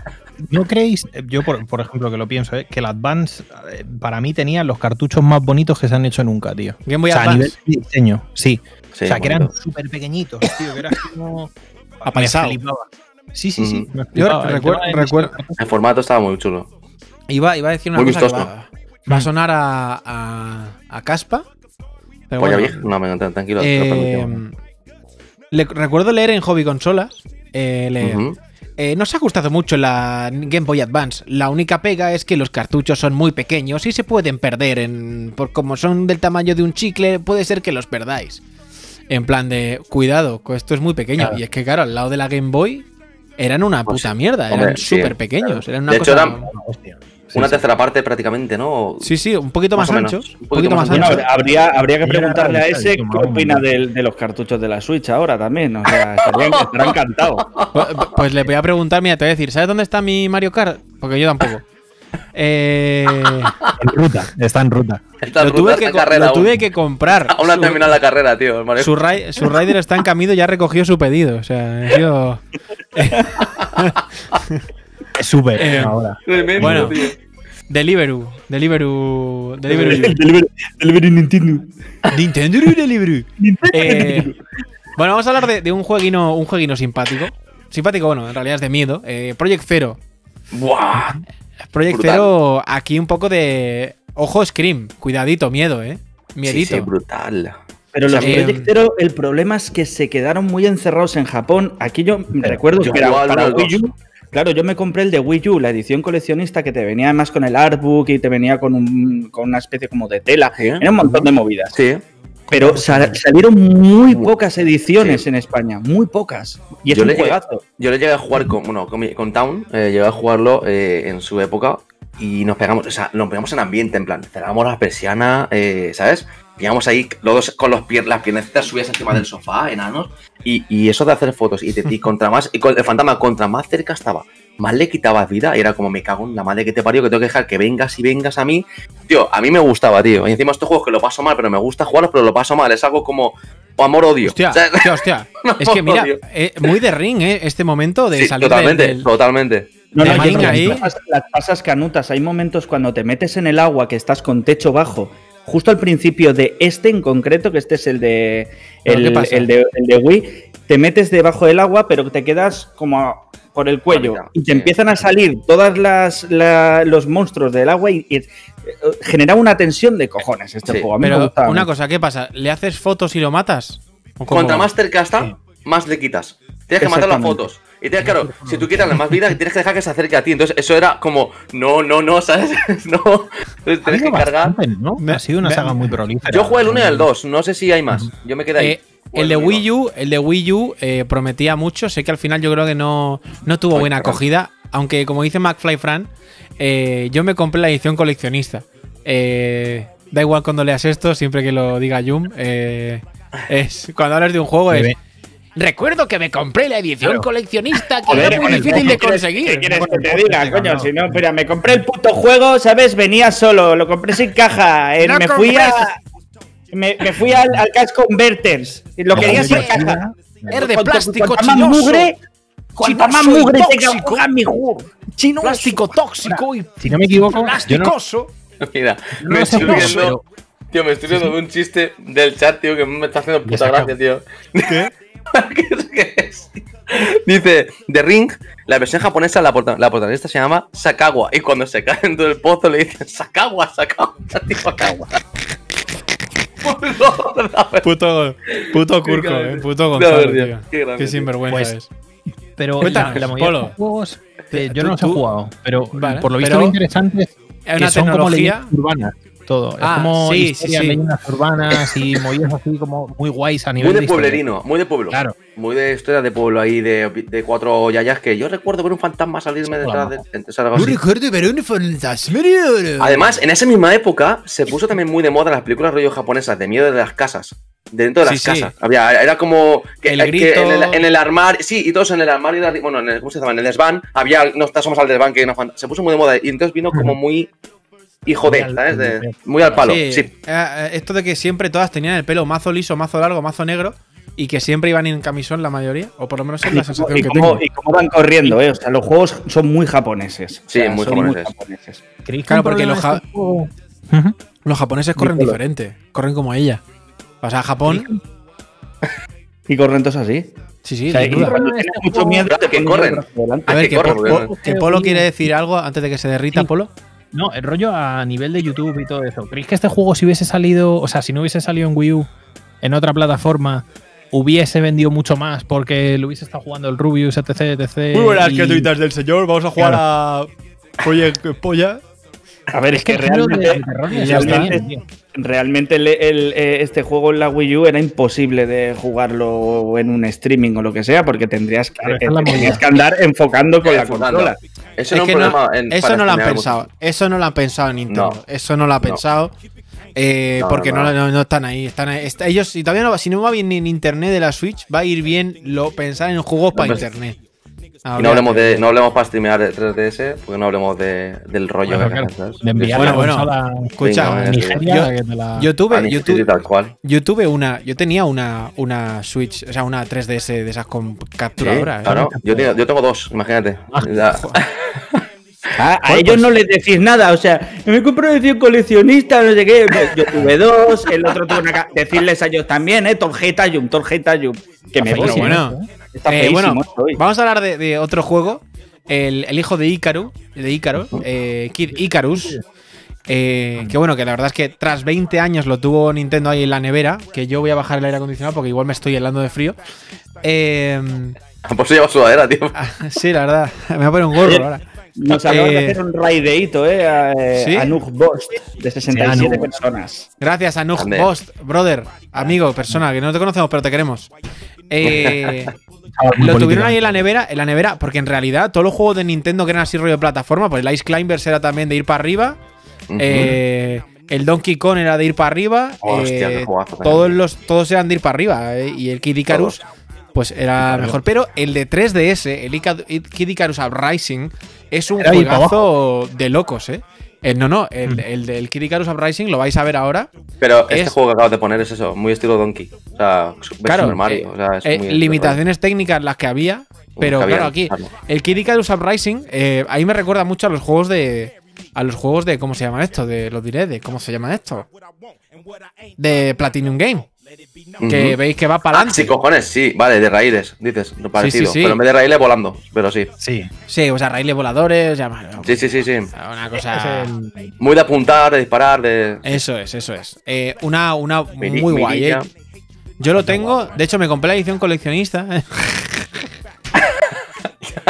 ¿no creéis? Yo, por, ejemplo, que lo pienso, ¿eh? que el Advance eh, para mí tenía los cartuchos más bonitos que se han hecho nunca, tío. Game Boy o sea, Advance. a nivel de diseño, sí. O sea, que eran súper pequeñitos, tío, que era como. Apalesado. Sí, sí, sí. Mm. Yo recuerdo, recuerdo. El formato estaba muy chulo. Iba, iba a decir una cosa que va, va, a sonar a, a, a caspa. Pero bueno, vieja. No, me, tranquilo. Eh, le, recuerdo leer en Hobby Consolas. Eh, leer, uh -huh. eh, nos ha gustado mucho la Game Boy Advance. La única pega es que los cartuchos son muy pequeños y se pueden perder. En, por como son del tamaño de un chicle, puede ser que los perdáis. En plan de, cuidado, esto es muy pequeño. Claro. Y es que, claro, al lado de la Game Boy eran una puta pues, mierda. Eran súper sí, pequeños. Eran una de cosa, hecho, eran, una sí, tercera sí. parte prácticamente, ¿no? Sí, sí, un poquito más, más anchos. Un poquito, más, más anchos. habría, habría que preguntarle a ese qué opina de, de, los cartuchos de la Switch ahora también. O sea, estaría, estará encantado. Pues, pues, le voy a preguntar, mira, te voy a decir, ¿sabes dónde está mi Mario Kart? Porque yo tampoco. Eh... En ruta, está en ruta. Está en lo, tuve, que, lo tuve que comprar. Aún no ha terminado la carrera, tío. Su, ri su rider está en camino y ya recogió su pedido. O sea, es súper eh, ahora. Tremendo, bueno, tío. Deliveroo. Deliveroo. Deliveroo. Deliveroo, Deliveroo Nintendo. Nintendo Deliveroo. Eh, bueno, vamos a hablar de, de, un jueguino un jueguino simpático. Simpático, bueno, en realidad es de miedo. Eh, Project Zero. ¡Buah! Project brutal. Zero, aquí un poco de. Ojo, Scream. Cuidadito, miedo, ¿eh? Miedito. Sí, sí, brutal. Pero los eh, Project Zero, el problema es que se quedaron muy encerrados en Japón. Aquí yo me recuerdo yo que era para Wii U. Claro, yo me compré el de Wii U, la edición coleccionista que te venía además con el artbook y te venía con, un, con una especie como de tela. ¿Sí? Era un montón de movidas. Sí. Pero sal, salieron muy pocas ediciones sí. en España, muy pocas. Y es yo un le juegazo. Llegué, yo le llegué a jugar con, bueno, con, con Town, eh, llegué a jugarlo eh, en su época y nos pegamos, o sea, nos pegamos en ambiente, en plan, cerramos la persiana, eh, ¿sabes? Íbamos ahí, los dos con los pier las piernecitas subidas encima del sofá, enanos, y, y eso de hacer fotos, y, te, y contra más, y con el fantasma contra más cerca estaba, más le quitabas vida y era como me cago en la madre que te parió, que tengo que dejar que vengas y vengas a mí. Tío, a mí me gustaba, tío. Y encima estos juegos que lo paso mal, pero me gusta jugarlos, pero lo paso mal. Es algo como amor-odio. Hostia, o sea, hostia, hostia. es que mira, eh, muy de ring, ¿eh? Este momento de sí, salir Totalmente, del, del... totalmente. No, no, yo ahí. Las, las pasas canutas. Hay momentos cuando te metes en el agua que estás con techo bajo. Justo al principio de este en concreto, que este es el de el, el, de, el de Wii, te metes debajo del agua, pero te quedas como por el cuello y te sí. empiezan a salir todos la, los monstruos del agua y, y eh, genera una tensión de cojones este Sí, juego. A mí Pero me gusta una cosa, ¿qué pasa? ¿Le haces fotos y lo matas? ¿O cómo Cuanto va? más cerca está, Sí. más le quitas. Tienes que matar las fotos. Y tienes, claro, si tú quitas la más vida, tienes que dejar que se acerque a ti. Entonces, eso era como, no, no, no, ¿sabes? no. Entonces, tienes que cargar. bastante, ¿no? Me- Ha sido una me- saga muy prolífera. Yo jugué el 1 y el 2, no sé si hay más. Yo me quedé ahí. Eh, el de Wii U, el de Wii U eh, prometía mucho. Sé que al final yo creo que no, no tuvo buena acogida. Aunque, como dice McFly Fran, eh, yo me compré la edición coleccionista. Eh, da igual cuando leas esto, siempre que lo diga Yum. eh, es, cuando hablas de un juego es. Recuerdo que me compré la edición Claro. coleccionista que Joder, era muy difícil de ¿qué quieres- conseguir. ¿Qué quieres que te diga, coño? Si no, mira, me compré el puto juego, ¿sabes? Venía solo, lo compré sin caja. eh, No me fui a. Me, me fui al, al Cash Converters. Lo No, quería compres. caja. Es de plástico chinoso. mugre, cuanta más mugre tenga tóxico. juega mi juego. Chinoso. Plástico tóxico y Si no me equivoco, yo no, plasticoso. Mira, no me estoy riendo. Tío, me estoy riendo de un chiste del chat, tío, que me está haciendo puta gracia, tío. ¿Qué? ¿Qué es que es? Dice, The Ring, la versión japonesa, la, prota- la protagonista se llama Sakawa. Y cuando se cae dentro del pozo le dicen Sakawa, Sakawa, Sakawa. Puto, puto Curco, eh. Puto Gonzalo, tío. qué Qué sinvergüenza Pues, es. Pero la, la mayoría Polo. de los juegos eh, yo Tú- no los he jugado, pero Vale, por lo visto pero lo interesante es que una son como tecnología. leyendas urbanas. Todo. Ah, es como sí, sí, historias, sí. leyendas urbanas y movidas así como muy guays a nivel Muy de historia. pueblerino, muy de pueblo. Claro. Muy de historia de pueblo ahí, de, de cuatro yayas que yo recuerdo ver un fantasma salirme detrás de. así. recuerdo ver un fantasma. Además, en esa misma época se puso también muy de moda las películas rollo japonesas de miedo de las casas. De dentro de Sí, las sí. casas. Había, era como. Que, El que grito. en, el, en el armario. Sí, y todos en el armario. de Bueno, en el, ¿cómo se llama? En el desván. Había. No somos al desván, que no, se puso muy de moda. Y entonces vino como muy. Hijo de, Muy al- ¿sabes? De- muy al palo. Sí, Sí. eh, eh, esto de que siempre todas tenían el pelo mazo liso, mazo largo, mazo negro. y que siempre iban en camisón la mayoría, o por lo menos es la sensación y que cómo, tengo. Y cómo van corriendo, ¿eh? O sea, los juegos son muy japoneses. Sí, O sea, muy son japoneses. japoneses. Claro, porque los, ja- los japoneses corren diferente, corren como ella. O sea, Japón, Y corren todos así. sí, sí, O sea, y duda. mucho miedo, que corren. A ver, que que, corre, Po- porque- Po- que Polo quiere decir algo antes de que se derrita, Sí. Polo. No, el rollo a nivel de YouTube y todo eso. ¿Creéis que este juego, si hubiese salido, o sea, si no hubiese salido en Wii U, en otra plataforma, hubiese vendido mucho más porque lo hubiese estado jugando el Rubius, etc, etc? y- del señor. Vamos a jugar a Project Polla. A ver, es que género de- realmente, realmente el- el- eh, este juego en la Wii U era imposible de jugarlo en un streaming o lo que sea, porque tendrías que, eh, que andar enfocando con la consola. Eso Es no que no- en- eso no lo han pensado. Eso no lo han pensado en Nintendo. No. Eso no lo ha No. pensado. eh, No, porque no, no, no- no están ahí. Están ahí. Está- ellos, si todavía no va, si no va bien ni en internet de la Switch, va a ir bien lo pensar en juegos para pues, internet. Y no hablemos, de, no hablemos para streamear de 3DS, porque no hablemos de, del rollo Bueno, que claro, de enviar Bueno, la bueno, consola escucha, Venga, Nigeria, yo- que te la- Yo tuve, Ah, yo ni tuve, tal cual. yo tuve una, yo tenía una, una Switch, o sea, una 3DS de esas con Sí, capturadora. ¿eh? claro. Yo, tengo- yo tengo dos, imagínate. Ah. Ah, a ellos pues- no les decís nada, o sea, me compro edición coleccionista, no sé qué. Yo tuve dos, el otro tuvo una. Decirles a ellos también, ¿eh? Torge Tayum, Torge Tayum. Que me bueno, Está Eh, feísimo bueno, esto hoy. vamos a hablar de, de otro juego. El, el hijo de Icaru, de Ícaro, eh, Kid Icarus. eh, que bueno, que la verdad es que tras 20 años lo tuvo Nintendo ahí en la nevera. Que yo voy a bajar el aire acondicionado porque igual me estoy helando de frío. Eh, Por eso lleva sudadera, tío. sí, la verdad. Me voy a poner un gorro ahora. Nos acaban eh, de hacer un raideito, ¿eh? A, eh, ¿Sí? a Nug Bost, de 67 Nug. personas. Gracias a. Bost, brother, amigo, persona, que no te conocemos, pero te queremos. Eh, lo tuvieron política. ahí en la nevera, en la nevera, porque en realidad todos los juegos de Nintendo que eran así rollo de plataforma, pues el Ice Climbers era también de ir para arriba. Eh, el Donkey Kong era de ir para arriba. Hostia, eh, qué juegazo también. todos, los, todos eran de ir para arriba. eh, y el Kid Icarus, pues era mejor. Pero el de 3DS, el Ica- Kid Icarus Uprising, es un Era juegazo de locos, ¿eh? El- no, no, el, Mm. el del Kid Icarus Uprising lo vais a ver ahora. Pero este es- juego que acabas de poner es eso, muy estilo Donkey. O sea, Claro, Super Mario. eh, o sea, es eh, muy estilo limitaciones técnicas las que había, pero que había, claro, aquí claro. el Kid Icarus Uprising, eh, ahí me recuerda mucho a los juegos de. A los juegos de. ¿Cómo se llaman esto? De los diré, de. ¿Cómo se llaman esto? De Platinum Game. Que veis que va para Ah, adelante. sí, cojones, sí, vale, de raíles, dices, lo parecido. sí, sí. Pero en vez de raíles volando, pero sí. Sí. Sí, o sea, raíles voladores, ya, bueno, Sí, sí, sí, sí. una cosa. Es el- Muy de apuntar, de disparar, de. Eso es, eso es. Eh, una, una muy guay, eh. Yo lo tengo, de hecho me compré la edición coleccionista.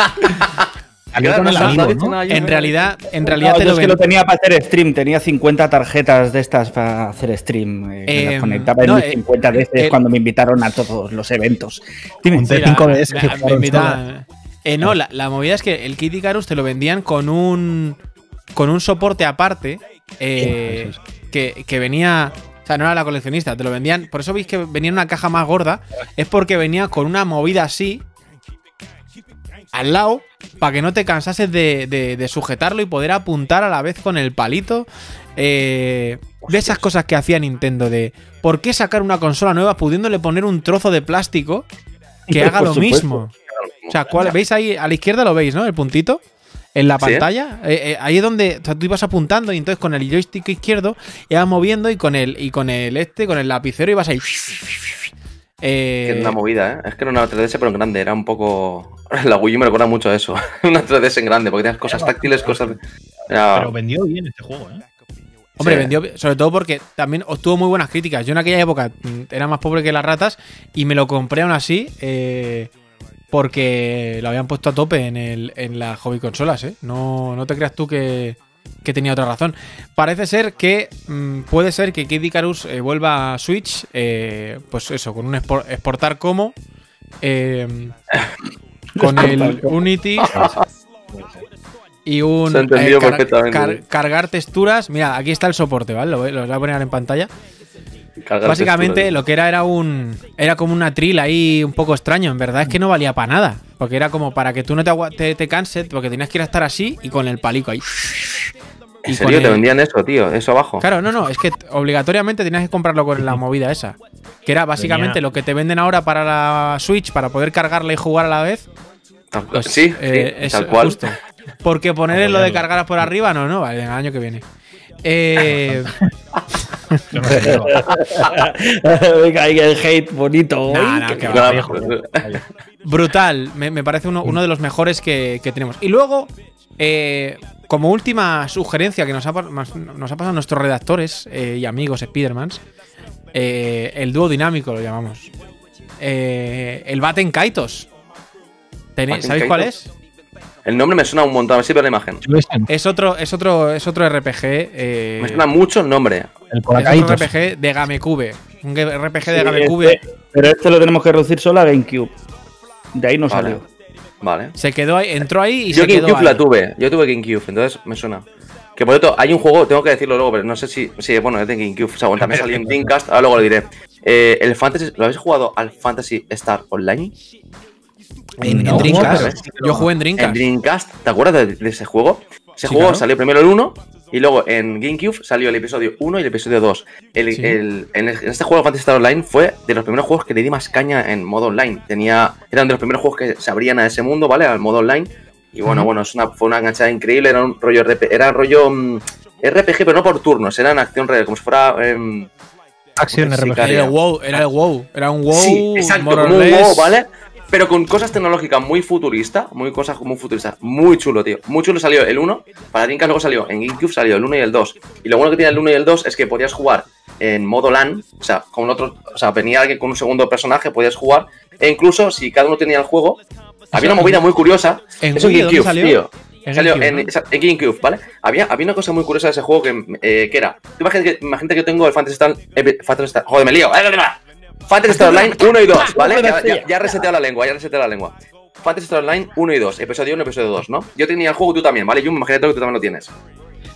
Salió con el ¿No has amigo, dicho ¿no? nada, en realidad, en realidad No, te yo lo es que lo tenía para hacer stream, tenía 50 tarjetas de estas para hacer stream. eh, que Eh, las conectaba en no, eh, 50 veces eh, cuando me invitaron a todos los eventos. Dime. Un Sí, T5 la- DS me- que me jugaron invitaban. Eh, no, la, la movida es que el Kid Icarus te lo vendían con un con un soporte aparte eh, que, que venía. O sea, no era la coleccionista, te lo vendían. Por eso veis que venía en una caja más gorda. Es porque venía con una movida así. Al lado, para que no te cansases de, de- de sujetarlo y poder apuntar a la vez con el palito. Eh, de esas cosas que hacía Nintendo, de ¿por qué sacar una consola nueva pudiéndole poner un trozo de plástico que haga lo mismo? O sea, ¿cuál- ¿veis ahí a la izquierda lo veis, no? El puntito. En la Sí. pantalla. Eh, eh, ahí es donde o sea, tú ibas apuntando y entonces con el joystick izquierdo ibas moviendo y con el, y con el este, con el lapicero ibas ahí. Eh, Que es una movida, ¿eh? Es que era una 3DS pero en grande, era un poco... La Wii U me recuerda mucho a eso. una 3DS en grande, porque tenías cosas táctiles, cosas... Era- Pero vendió bien este juego, ¿eh? Hombre, Sí. vendió, sobre todo porque también obtuvo muy buenas críticas. Yo en aquella época mm, era más pobre que las ratas y me lo compré aún así eh, porque lo habían puesto a tope en, el, en las hobby consolas, ¿eh? No, no te creas tú que, que tenía otra razón. Parece ser que mm, puede ser que Kid Icarus eh, vuelva a Switch, eh, pues eso, con un expor- exportar como, eh, con el Unity y un entendido car- perfectamente. car- cargar texturas. Mira, aquí está el soporte, ¿vale? Lo, lo voy a poner en pantalla. cargar Básicamente lo que era era un era como una tril ahí un poco extraño. En verdad es que no valía para nada, porque era como para que tú no te, te, te canses, porque tenías que ir a estar así y con el palico ahí. ¿En serio te vendían eso, tío? Eso abajo. Claro, no, no, es que obligatoriamente tenías que comprarlo con la movida esa. Que era básicamente lo que te venden ahora para la Switch, para poder cargarla y jugar a la vez. Pues, sí, eh, tal cual. Justo. Porque poner lo de cargar por arriba, no, no, vale, el año que viene. Eh. Venga, hay el hate bonito. Brutal, me, parece uno, de los mejores que, tenemos. Y luego, eh, como última sugerencia que nos ha, nos ha pasado nuestros redactores eh, y amigos Spidermans, eh, el dúo dinámico lo llamamos. el Baten Kaitos. ¿Sabéis cuál es? El nombre me suena un montón, a ver la imagen. Es otro, es otro, es otro RPG. Eh, me suena mucho el nombre. El es otro RPG de GameCube. Un RPG de GameCube. Este, pero este lo tenemos que reducir solo a GameCube. De ahí no salió. Vale. Se quedó ahí, entró ahí y Yo se quedó GameCube la tuve. Yo tuve GameCube, entonces me suena. Que por cierto, hay un juego, tengo que decirlo luego, pero no sé si. Sí, bueno, es de GameCube. O sea, también salió en Dreamcast, ahora luego lo diré. Eh, el Fantasy, ¿Lo habéis jugado al Fantasy Star Online? En, Dreamcast. Yo jugué en Dreamcast. En Dreamcast, ¿te acuerdas de, ese juego? Ese juego salió primero el 1 y luego en GameCube salió el episodio 1 y el episodio 2. en, este juego Fantasy Star Online fue de los primeros juegos que le di más caña en modo online. Tenía, eran de los primeros juegos que se abrían a ese mundo, ¿vale? Al modo online. Y bueno, bueno, es una, fue una enganchada increíble. Era un rollo RPG, era rollo mm, RPG, pero no por turnos, era en acción real, como si fuera. Eh, Acción RPG. Era el WoW, era el WoW. Era un WoW. Sí, exacto, como un WoW, ¿vale? Pero con cosas tecnológicas muy futuristas, muy cosas muy futuristas, muy chulo, tío. Muy chulo salió el 1, para Dreamcast luego salió, en GameCube salió el 1 y el 2. Y lo bueno que tiene el 1 y el 2 es que podías jugar en modo LAN, o sea, con otro, o sea, venía alguien con un segundo personaje, podías jugar, e incluso si cada uno tenía el juego, había una movida muy curiosa. ¿En eso GameCube, salió? tío. En salió en, GameCube, ¿vale? Había, había una cosa muy curiosa de ese juego que, eh, que era. Imagínate que, imagínate que tengo el Fantasy Star. Eh, Fantasy Star. Joder, me lío. Fantasy Star Online 1 y 2, ¿vale? Ya, ya, ya reseteado la lengua, ya reseteado la lengua. Fantasy Star Online 1 y 2, episodio 1 episodio 2, ¿no? Yo tenía el juego, tú también, ¿vale? Yo me imagino que tú también lo tienes.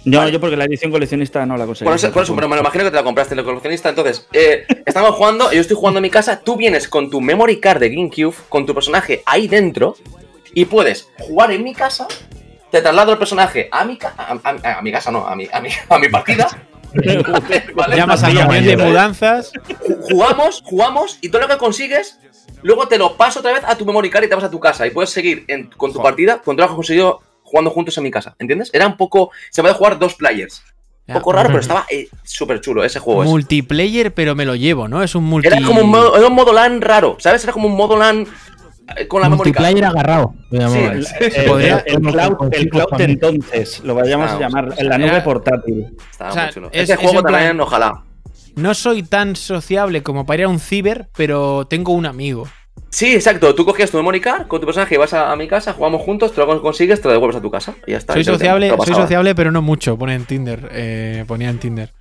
No, yo porque la edición coleccionista no la conseguí. Por eso, por eso, pero me lo imagino que te la compraste en el coleccionista. Entonces, eh, estamos jugando, yo estoy jugando en mi casa, tú vienes con tu memory card de GameCube, con tu personaje ahí dentro, y puedes jugar en mi casa, te traslado el personaje a mi, a, a, a mi casa, no, a mi, a mi, a mi partida, ¿Vale? Llamas a de mudanzas. Jugamos, jugamos y todo lo que consigues, luego te lo paso otra vez a tu memory card y te vas a tu casa. Y puedes seguir con tu partida con todo lo que has conseguido jugando juntos en mi casa. ¿Entiendes? Era un poco. Se puede jugar dos players. Un poco raro, pero estaba eh, súper chulo ese juego. Multiplayer, pero me lo llevo, ¿no? Es un multi. Era como un modo, era un modo LAN raro, ¿sabes? Era como un modo LAN con la Multiplayer agarrado. Sí, el, cloud, entonces, lo vayamos a llamar, en la nube portátil. Estaba muy chulo. Ese juego también, ojalá. No soy tan sociable como para ir a un ciber, pero tengo un amigo. Sí, exacto. Tú cogías tu memory card con tu personaje, vas a, mi casa, jugamos juntos, te lo consigues, te lo devuelves a tu casa y ya está. Soy sociable, soy sociable, pero no mucho. Pone en Tinder. Eh, ponía en Tinder.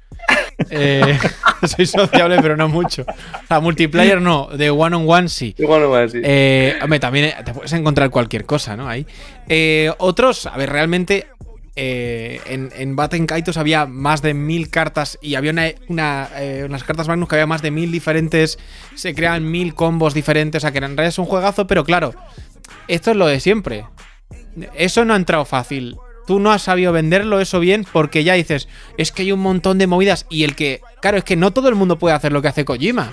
Eh, soy sociable, pero no mucho. O sea, multiplayer no, de one on one sí. one on one, sí. Eh, hombre, también te puedes encontrar cualquier cosa, ¿no? Ahí. Eh, otros, a ver, realmente. en, en Batten Kaitos había más de mil cartas y había una, unas cartas Magnus que había más de mil diferentes. Se crean mil combos diferentes. O sea, que en realidad es un juegazo, pero claro, esto es lo de siempre. Eso no ha entrado fácil tú no has sabido venderlo eso bien porque ya dices, es que hay un montón de movidas y el que, claro, es que no todo el mundo puede hacer lo que hace Kojima.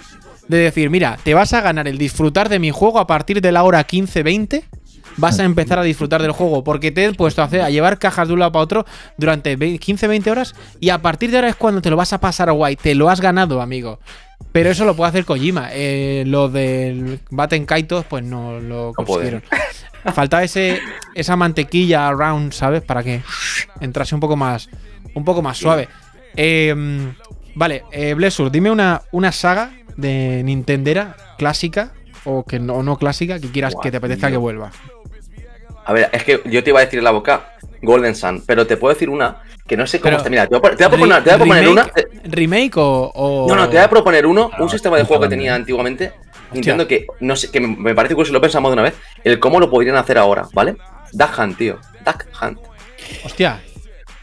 De decir, mira, te vas a ganar el disfrutar de mi juego a partir de la hora 15-20. Vas a empezar a disfrutar del juego porque te he puesto a, hacer, a llevar cajas de un lado para otro durante 15-20 horas y a partir de ahora es cuando te lo vas a pasar guay. Te lo has ganado, amigo. Pero eso lo puede hacer Kojima. Eh, lo del Batten Kaitos, pues no lo consiguieron. Faltaba ese, esa mantequilla around, ¿sabes? Para que entrase un poco más, un poco más suave. Em, vale, eh, Blessur, dime una, una saga de Nintendera clásica o que no, no clásica que quieras que te apetezca que vuelva. A ver, es que yo te iba a decir en la boca Golden Sun, pero te puedo decir una que no sé cómo está. Mira, te voy a, proponer, te voy a proponer una. ¿Remake o, No, no, te voy a proponer uno, un sistema de juego que tenía antiguamente Entiendo que, no sé, que me parece que si lo pensamos de una vez, el cómo lo podrían hacer ahora, ¿vale? Duck Hunt, tío. Duck Hunt. Hostia.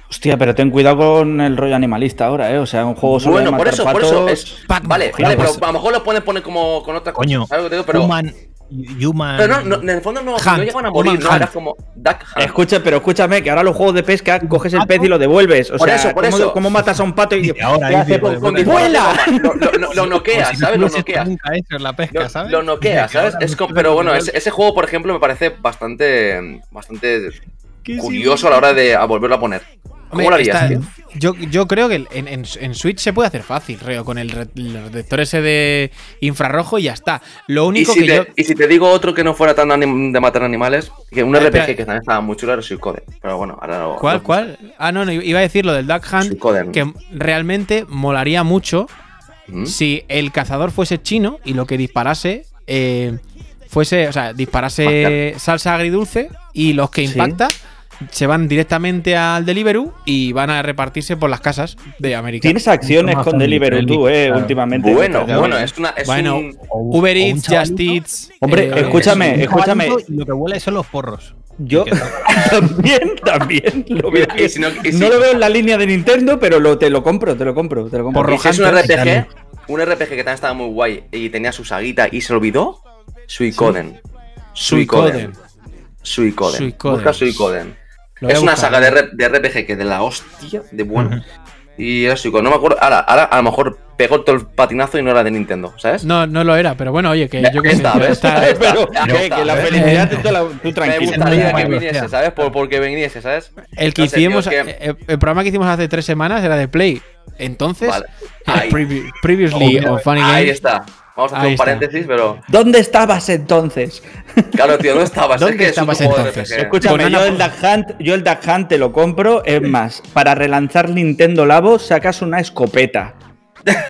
Hostia, pero ten cuidado con el rollo animalista ahora, ¿eh? O sea, un juego solo Bueno, por eso, por eso es. Vale, vale, pero a lo mejor lo pueden poner como con otra Coño, cosa. Pero... Human, Human. Pero no, en el fondo no, no llegan a morir, no, era como Duck Hunt. Escucha, pero escuchame, que ahora los juegos de pesca coges el pez y lo devuelves. O por sea, eso, por ¿cómo, eso. ¿cómo matas a un pato y, ahora ¡Vuela! Lo, noqueas, ¿sabes? Lo noqueas. Lo noqueas, ¿sabes? Es como, pero bueno, ese, juego, por ejemplo, me parece bastante, bastante curioso a la hora de volverlo a poner. ¿Cómo lo harías, yo, yo, creo que en, en, Switch se puede hacer fácil, con el, detector ese de infrarrojo y ya está. Lo único ¿Y si que te, yo... Y si te digo otro que no fuera tan de matar animales, que un RPG que también estaba muy chulo era Suicode. Pero bueno, ahora lo, ¿Cuál, cuál? Ah, no, no, iba a decir lo del Duck Hunt, que realmente molaría mucho ¿Mm? si el cazador fuese chino y lo que disparase eh, fuese, o sea, disparase salsa agridulce y los que impacta se van directamente al Deliveroo y van a repartirse por las casas de América. Tienes acciones con Deliveroo tú, eh, últimamente. Bueno, bueno, es una. Es bueno, Uber Eats, Just Eats. Hombre, eh, escúchame, escúchame. Lo que huele son los porros. Yo también, también. Lo veo no, lo veo en la línea de Nintendo, pero lo, te lo compro, te lo compro, te lo compro. Por es un RPG, un RPG que también estaba muy guay y tenía su saguita y se olvidó. Suicoden. Suicoden. Suicoden. Busca Suicoden es una saga de, RPG que de la hostia, de bueno. Y eso, no me acuerdo. Ahora, ahora a lo mejor pegó todo el patinazo y no era de Nintendo, ¿sabes? No, no lo era, pero bueno, oye, que yo que está. Está, pero, que, la felicidad tú, la, tú tranquila. Me gustaría que viniese, ¿sabes? Por, porque viniese, ¿sabes? El que hicimos, eh, el, programa que hicimos hace tres semanas era de Play. Entonces, previously on Funny Games. Ahí está. Vamos a hacer un paréntesis, pero. ¿Dónde estabas entonces? Claro, tío, ¿dónde estabas? ¿Dónde estabas entonces? Escúchame, yo, el Duck Hunt, yo el Duck Hunt te lo compro. Es más, para relanzar Nintendo Labo sacas una escopeta.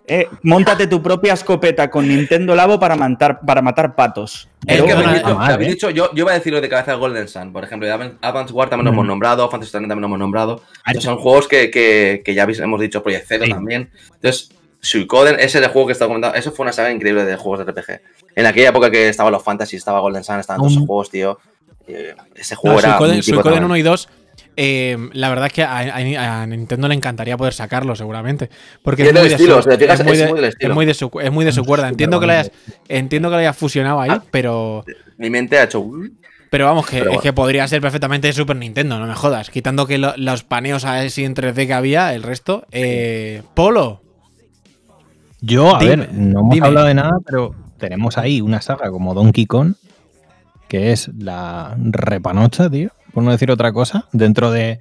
Eh, móntate tu propia escopeta con Nintendo Labo para matar, para matar patos. Es que habéis dicho, yo, yo iba a decir lo de cabeza de Golden Sun, por ejemplo, Advance War también lo hemos nombrado, Fantasy también lo hemos nombrado. son juegos que, que, que ya hemos dicho, Project Zero también. Entonces, Suicoden, ese de juego que estaba comentando, eso fue una saga increíble de juegos de RPG. En aquella época que estaban los Fantasy, estaba Golden Sun, estaban todos esos juegos, tío. Eh, ese juego era. Suicoden, Suicoden 1 y 2. Eh, la verdad es que a, Nintendo le encantaría poder sacarlo, seguramente. Porque es, muy, de su, es, muy, de, es muy de su, es muy de su cuerda. Entiendo que lo hayas, entiendo que lo hayas fusionado ahí, ah, pero. Mi mente ha hecho. Pero vamos, que, es que podría ser perfectamente Super Nintendo, no me jodas. Quitando que los paneos así en 3D que había, el resto. Eh, Polo, yo, a ver, no hemos hablado de nada, pero tenemos ahí una saga como Donkey Kong, que es la repanocha, tío, por no decir otra cosa, dentro de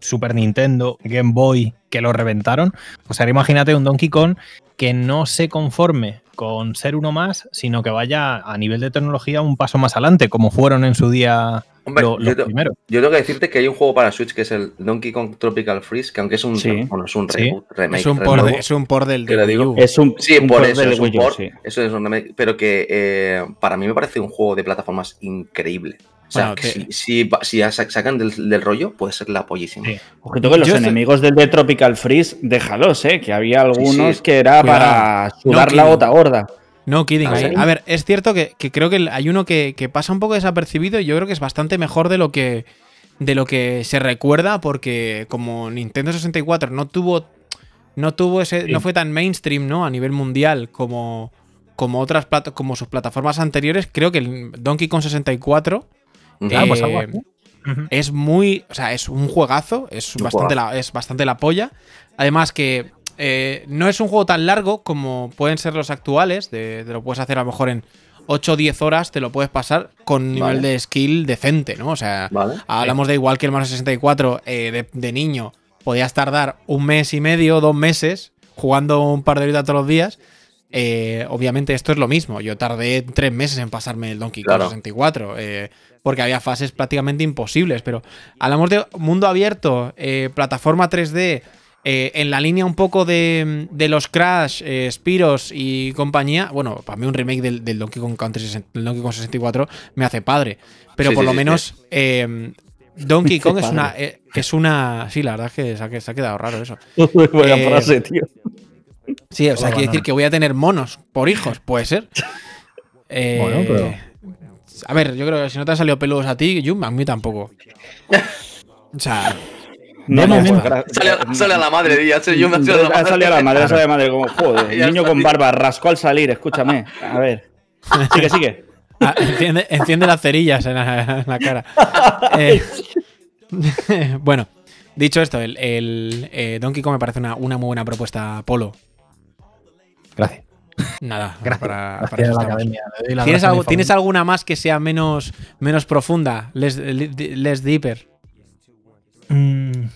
Super Nintendo, Game Boy, que lo reventaron. O sea, imagínate un Donkey Kong que no se conforme con ser uno más, sino que vaya a nivel de tecnología un paso más adelante, como fueron en su día Hombre, yo, tengo que decirte que hay un juego para Switch que es el Donkey Kong Tropical Freeze, que aunque es un, bueno, es un remake. Es un, por es un por del de digo. Es un, sí, por eso, es un por, eso es un remake, pero que eh, para mí me parece un juego de plataformas increíble. O sea, que si, si, sacan del, rollo, puede ser la pollísima. Sí. Ojito que los enemigos del de Tropical Freeze, déjalos, ¿eh? Que había algunos que era para sudar la gota gorda. No kidding. A ver, es cierto que, creo que hay uno que, pasa un poco desapercibido y yo creo que es bastante mejor de lo que, de lo que se recuerda porque como Nintendo 64 no tuvo no tuvo ese no fue tan mainstream, ¿no? a nivel mundial como como otras como sus plataformas anteriores, creo que el Donkey Kong 64 ah, pues eh, es muy, o sea, es un juegazo, es bastante la, es bastante la polla. Además que eh, no es un juego tan largo como pueden ser los actuales, de, lo puedes hacer a lo mejor en 8 o 10 horas, te lo puedes pasar con nivel de skill decente, ¿no? O sea, hablamos de igual que el Mario 64 eh, de, niño, podías tardar un mes y medio, dos meses, jugando un par de horitas todos los días. Eh, obviamente esto es lo mismo. Yo tardé tres meses en pasarme el Donkey Kong 64, porque había fases prácticamente imposibles. Pero hablamos de mundo abierto, plataforma 3D, eh, en la línea un poco de, los Crash, eh, Spiros y compañía, bueno, para mí un remake del, Donkey Kong Country Donkey Kong 64 me hace padre. Pero por lo menos eh, Donkey Kong es una, es una. Sí, la verdad es que se ha, quedado raro eso. frase, tío. Sí, o sea, quiere decir que voy a tener monos por hijos, puede ser. bueno, pero. A ver, yo creo que si no te han salido peludos a ti, a mí tampoco. O sea, no, no, no. Sale, a la madre, día. Yo me sale a la madre. Sale a la madre, sale a la madre. Como, joder, niño con barba, rascó al salir, escúchame. A ver. Sigue, sigue. Ah, enciende, las cerillas en la, cara. Eh, bueno, dicho esto, el, eh, Donkey Kong me parece una, muy buena propuesta, Polo. Gracias. Nada, Gracias. para, la academia. ¿Tienes, alguna más que sea menos, menos profunda? Less, less deeper. Mm,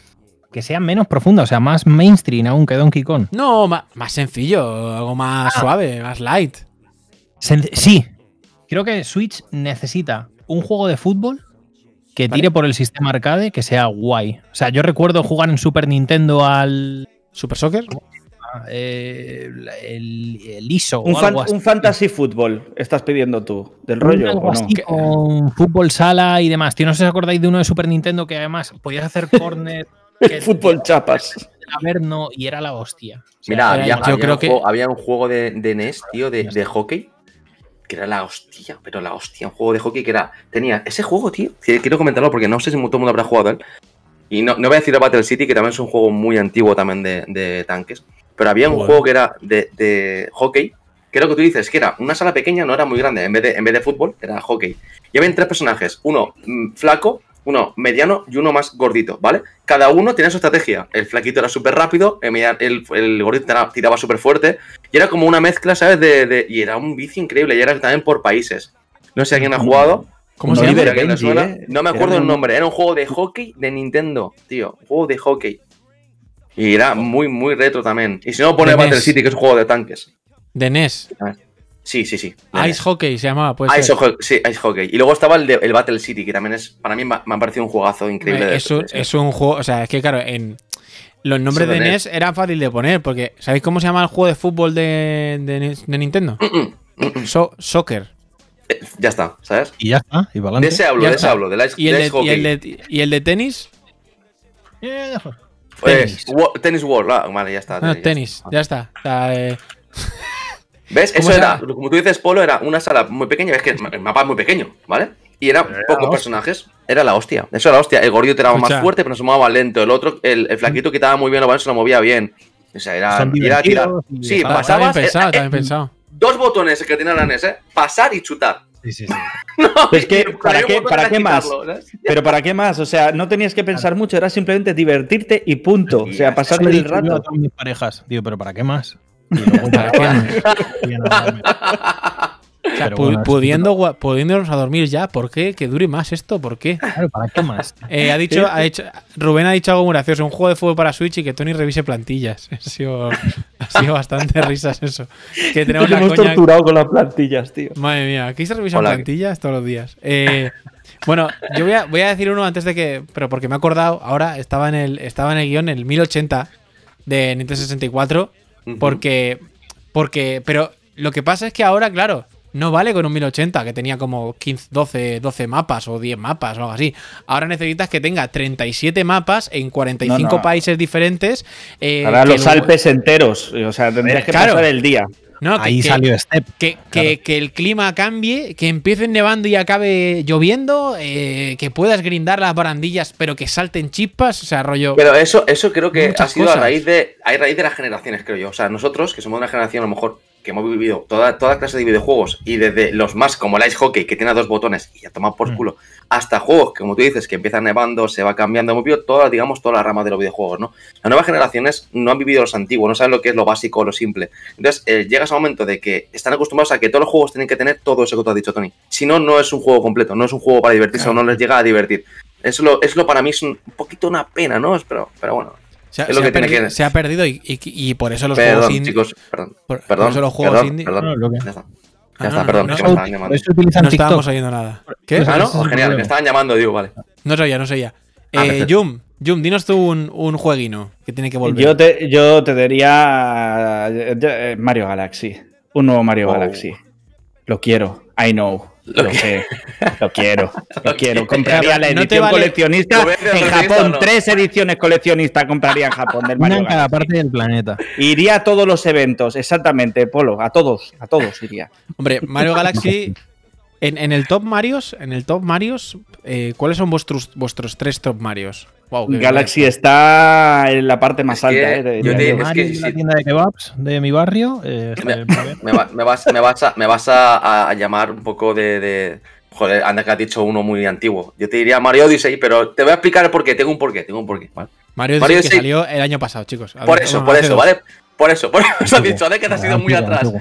que sea menos profunda, o sea, más mainstream aún que Donkey Kong. No, más, sencillo, algo más ah. suave, más light. sí, creo que Switch necesita un juego de fútbol que tire por el sistema arcade que sea guay. O sea, yo recuerdo jugar en Super Nintendo al. ¿Super Soccer? Eh, el, ISO. Un, un fantasy fútbol estás pidiendo tú, del rollo. Algo así con fútbol sala y demás. Tío, no sé si os acordáis de uno de Super Nintendo que además podías hacer corner. fútbol chapas. no y era la hostia. Mira, había, yo creo un que juego, había un juego de, NES, tío, de, de hockey que era la hostia, pero la hostia, un juego de hockey que era. Tenía ese juego, tío. Quiero comentarlo porque no sé si todo el mundo habrá jugado él. Y no, no voy a decir Battle City, que también es un juego muy antiguo también de, de tanques. Pero había un juego que era de, de, hockey, que lo que tú dices, que era una sala pequeña, no era muy grande, en vez de, en vez de fútbol, era hockey. Y había tres personajes, uno mm, flaco, uno mediano y uno más gordito, ¿vale? Cada uno tenía su estrategia. El flaquito era súper rápido, el, el, gordito tiraba súper fuerte, y era como una mezcla, ¿sabes? De, y era un vicio increíble, y era también por países. No sé a quién ha jugado. ¿Cómo se llama? ¿eh? No me acuerdo el nombre, era un juego de hockey de Nintendo, tío. Un juego de hockey. Y era muy, muy retro también. Y si no, pone Battle City, que es un juego de tanques. ¿De NES? Sí, sí, sí. Ice Hockey se llamaba, pues. Ice Hockey, sí, Ice Hockey. Y luego estaba el, de, el Battle City, que también es, para mí me ha parecido un juegazo increíble. Es, un, es un juego, o sea, es que claro, en los nombres de NES, eran fácil de poner, porque ¿sabéis cómo se llama el juego de fútbol de, de, Nintendo? Mm, mm, mm, soccer. Eh, ya está, ¿sabes? Y ya está, y De ese hablo, de ese hablo, del Ice, ¿Y el de, Hockey. ¿Y el de, y el de tenis? Pues, tenis. World, ah, vale, ya está. tenis, ya está. Eh, ¿Ves? Eso era, como tú dices, Polo, era una sala muy pequeña, es que el mapa es muy pequeño, ¿vale? Y eran pocos personajes. Era la hostia. Eso era la hostia. El gordito era más fuerte, pero se movía lento. El otro, el, el flaquito quitaba muy bien lo se lo movía bien. O sea, era, era tirar. Sí, pasabas. Bien pensado, eh, bien pensado. Dos botones que tienen la NES, ¿eh? Pasar y chutar. Sí, sí, sí. es que, ¿para qué, ¿para qué más? Pero ¿para qué más? O sea, no tenías que pensar mucho, era simplemente divertirte y punto. O sea, pasar el rato. A mis parejas, digo, pero ¿para qué más? pudiendo, pudiéndonos a dormir ya, ¿por qué? Que dure más esto, ¿por qué? ¿para qué más? Eh, ha dicho, ha hecho, Rubén ha dicho algo muy gracioso, un juego de fútbol para Switch y que Tony revise plantillas. Ha sido, ha sido bastante risas eso. Que tenemos hemos torturado con las plantillas, tío. Madre mía, aquí se revisan plantillas todos los días. Eh, bueno, yo voy a, voy a decir uno antes de que, pero porque me he acordado, ahora estaba en el, estaba en el guion, el 1080 de Nintendo 64, porque, porque, pero lo que pasa es que ahora, claro, no vale con un 1080 que tenía como 15, 12, 12 mapas o 10 mapas o algo así. Ahora necesitas que tenga 37 mapas en 45 países diferentes. Eh, ahora los Alpes enteros. O sea, tendrías que pasar el día. Ahí salió Step. Que, que, el clima cambie, que empiece nevando y acabe lloviendo, eh, que puedas grindar las barandillas, pero que salten chispas, o sea, rollo. Pero eso, eso creo que ha sido a raíz de. A raíz de las generaciones, creo yo. O sea, nosotros, que somos una generación a lo mejor que hemos vivido toda, toda clase de videojuegos y desde los más como el Ice Hockey que tiene dos botones y ya toma por mm. culo, hasta juegos que como tú dices que empiezan nevando, se va cambiando, hemos vivido toda, digamos, toda la rama de los videojuegos, ¿no? Las nuevas generaciones no han vivido los antiguos, no saben lo que es lo básico o lo simple. Entonces, eh, llegas a un momento de que están acostumbrados a que todos los juegos tienen que tener todo eso que tú has dicho, Tony. Si no, no es un juego completo, no es un juego para divertirse o no les llega a divertir. Eso lo, lo para mí es un poquito una pena, ¿no? Pero, pero bueno, se ha, perdido, se ha perdido y, por eso los juegos indie. Chicos, perdón, perdón, los juegos indie. Perdón, no, ya está. Ya está, perdón, no, que me estaban llamando. No estábamos oyendo nada. ¿Qué? Ah, no, genial, me estaban llamando, digo, vale. No soy no soy Ah, eh, Jum, Jum, dinos tú un, un, jueguino que tiene que volver. Yo te, yo te diría eh, Mario Galaxy. Un nuevo Mario oh. Galaxy. Lo quiero. I know. Lo, sé, lo quiero, lo quiero. Compraría la edición coleccionista en Japón. Tres ediciones coleccionistas compraría en Japón del Mario Una en cada parte del planeta. Iría a todos los eventos, exactamente, Polo, a todos, a todos iría. Hombre, Mario Galaxy En, el top Marios, en el top Marios, eh, ¿cuáles son vuestros, vuestros tres top Marios? Galaxy está en la parte más alta. Eh, yo te, es que, la tienda de kebabs de mi barrio. Eh, me, vas, me, vas, a, me vas a, llamar un poco de, Joder, anda que has dicho uno muy antiguo. Yo te diría Mario Odyssey, pero te voy a explicar el porqué. Tengo un porqué, tengo un porqué. Mario, Odyssey, que salió el año pasado, chicos. por eso, por eso, ¿vale? Por eso, por eso has dicho, de que te has ido muy atrás.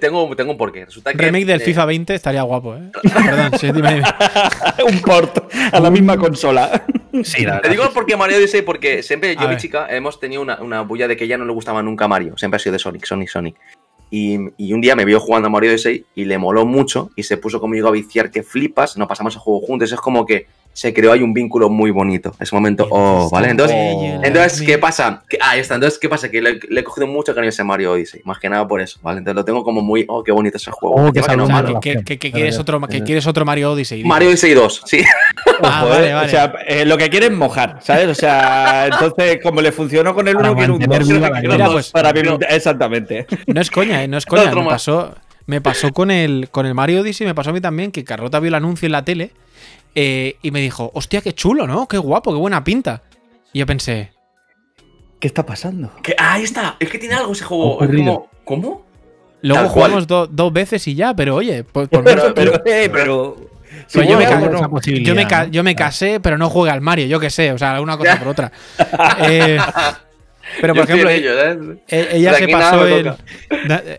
tengo, tengo un porqué. Resulta que, Remake del FIFA 20 estaría guapo, ¿eh? Perdón, sí, dime, un port a la misma consola. Sí, Te digo porque Mario Odyssey, porque siempre yo y mi chica hemos tenido una, una bulla de que ella no le gustaba nunca Mario. Siempre ha sido de Sonic, Sonic, Sonic. Y, y, un día me vio jugando a Mario Odyssey y le moló mucho y se puso conmigo a viciar que flipas. Nos pasamos el juego juntos. Es como que se creó ahí un vínculo muy bonito. Ese momento, oh, ¿vale? Entonces, entonces ¿qué pasa? ah, ahí está. Entonces, ¿qué pasa? Que le, he cogido mucho cariño a ese Mario Odyssey. Más que nada por eso, ¿vale? Entonces lo tengo como muy, oh, qué bonito ese juego. Oh, que, quieres otro, que quieres otro Mario Odyssey. Mario Odyssey 2, sí. Ah, vale, vale. O sea, eh, lo que quieren mojar, ¿sabes? O sea, entonces, como le funcionó con el 1, quiero un 2. Pues, para exactamente. No es coña, ¿eh? No es coña. Me pasó, me pasó con el, con el Mario Odyssey, me pasó a mí también, que Carlota vio el anuncio en la tele eh, y me dijo, hostia, qué chulo, ¿no? Qué guapo, qué buena pinta. Y yo pensé, ¿qué está pasando? Ah, ahí está, es que tiene algo ese juego. Como, ¿Cómo? Luego jugamos dos veces y ya, pero oye, por, pero, pero, eh, pero yo, me yo, me casé, pero no jugué al Mario, yo qué sé, o sea, una cosa por otra. Eh, pero por ejemplo, ¿eh? ella se pasó el.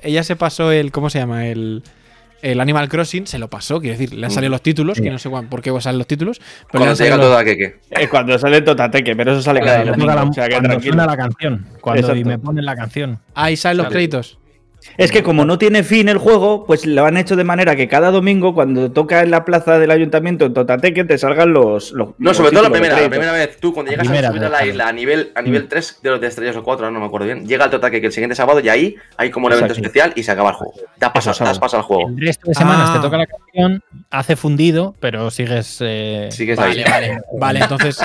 Ella se pasó el. ¿Cómo se llama? El el Animal Crossing se lo pasó, quiero decir, le han salido los títulos, que no sé por qué salen los títulos. Pero cuando sale Totateque. Eh, cuando sale Totateque, pero eso sale cada domingo. o sea, que cuando suena la canción, cuando me ponen la canción. Ahí salen los créditos. Es que como no tiene fin el juego, pues lo han hecho de manera que cada domingo, cuando toca en la plaza del ayuntamiento en Totateque, te salgan los. no, sobre todo la primera, la primera vez. Tú, cuando llegas a, subir a la isla a nivel, a nivel 3 de los de estrellas o 4, no me acuerdo bien, llega el Totateque el siguiente sábado y ahí hay como un evento especial y se acaba el juego. Te has pasado, el juego. El resto de semanas te ah. toca la canción, hace fundido, pero sigues. Eh... Sigues vale, ahí. Vale, vale, entonces.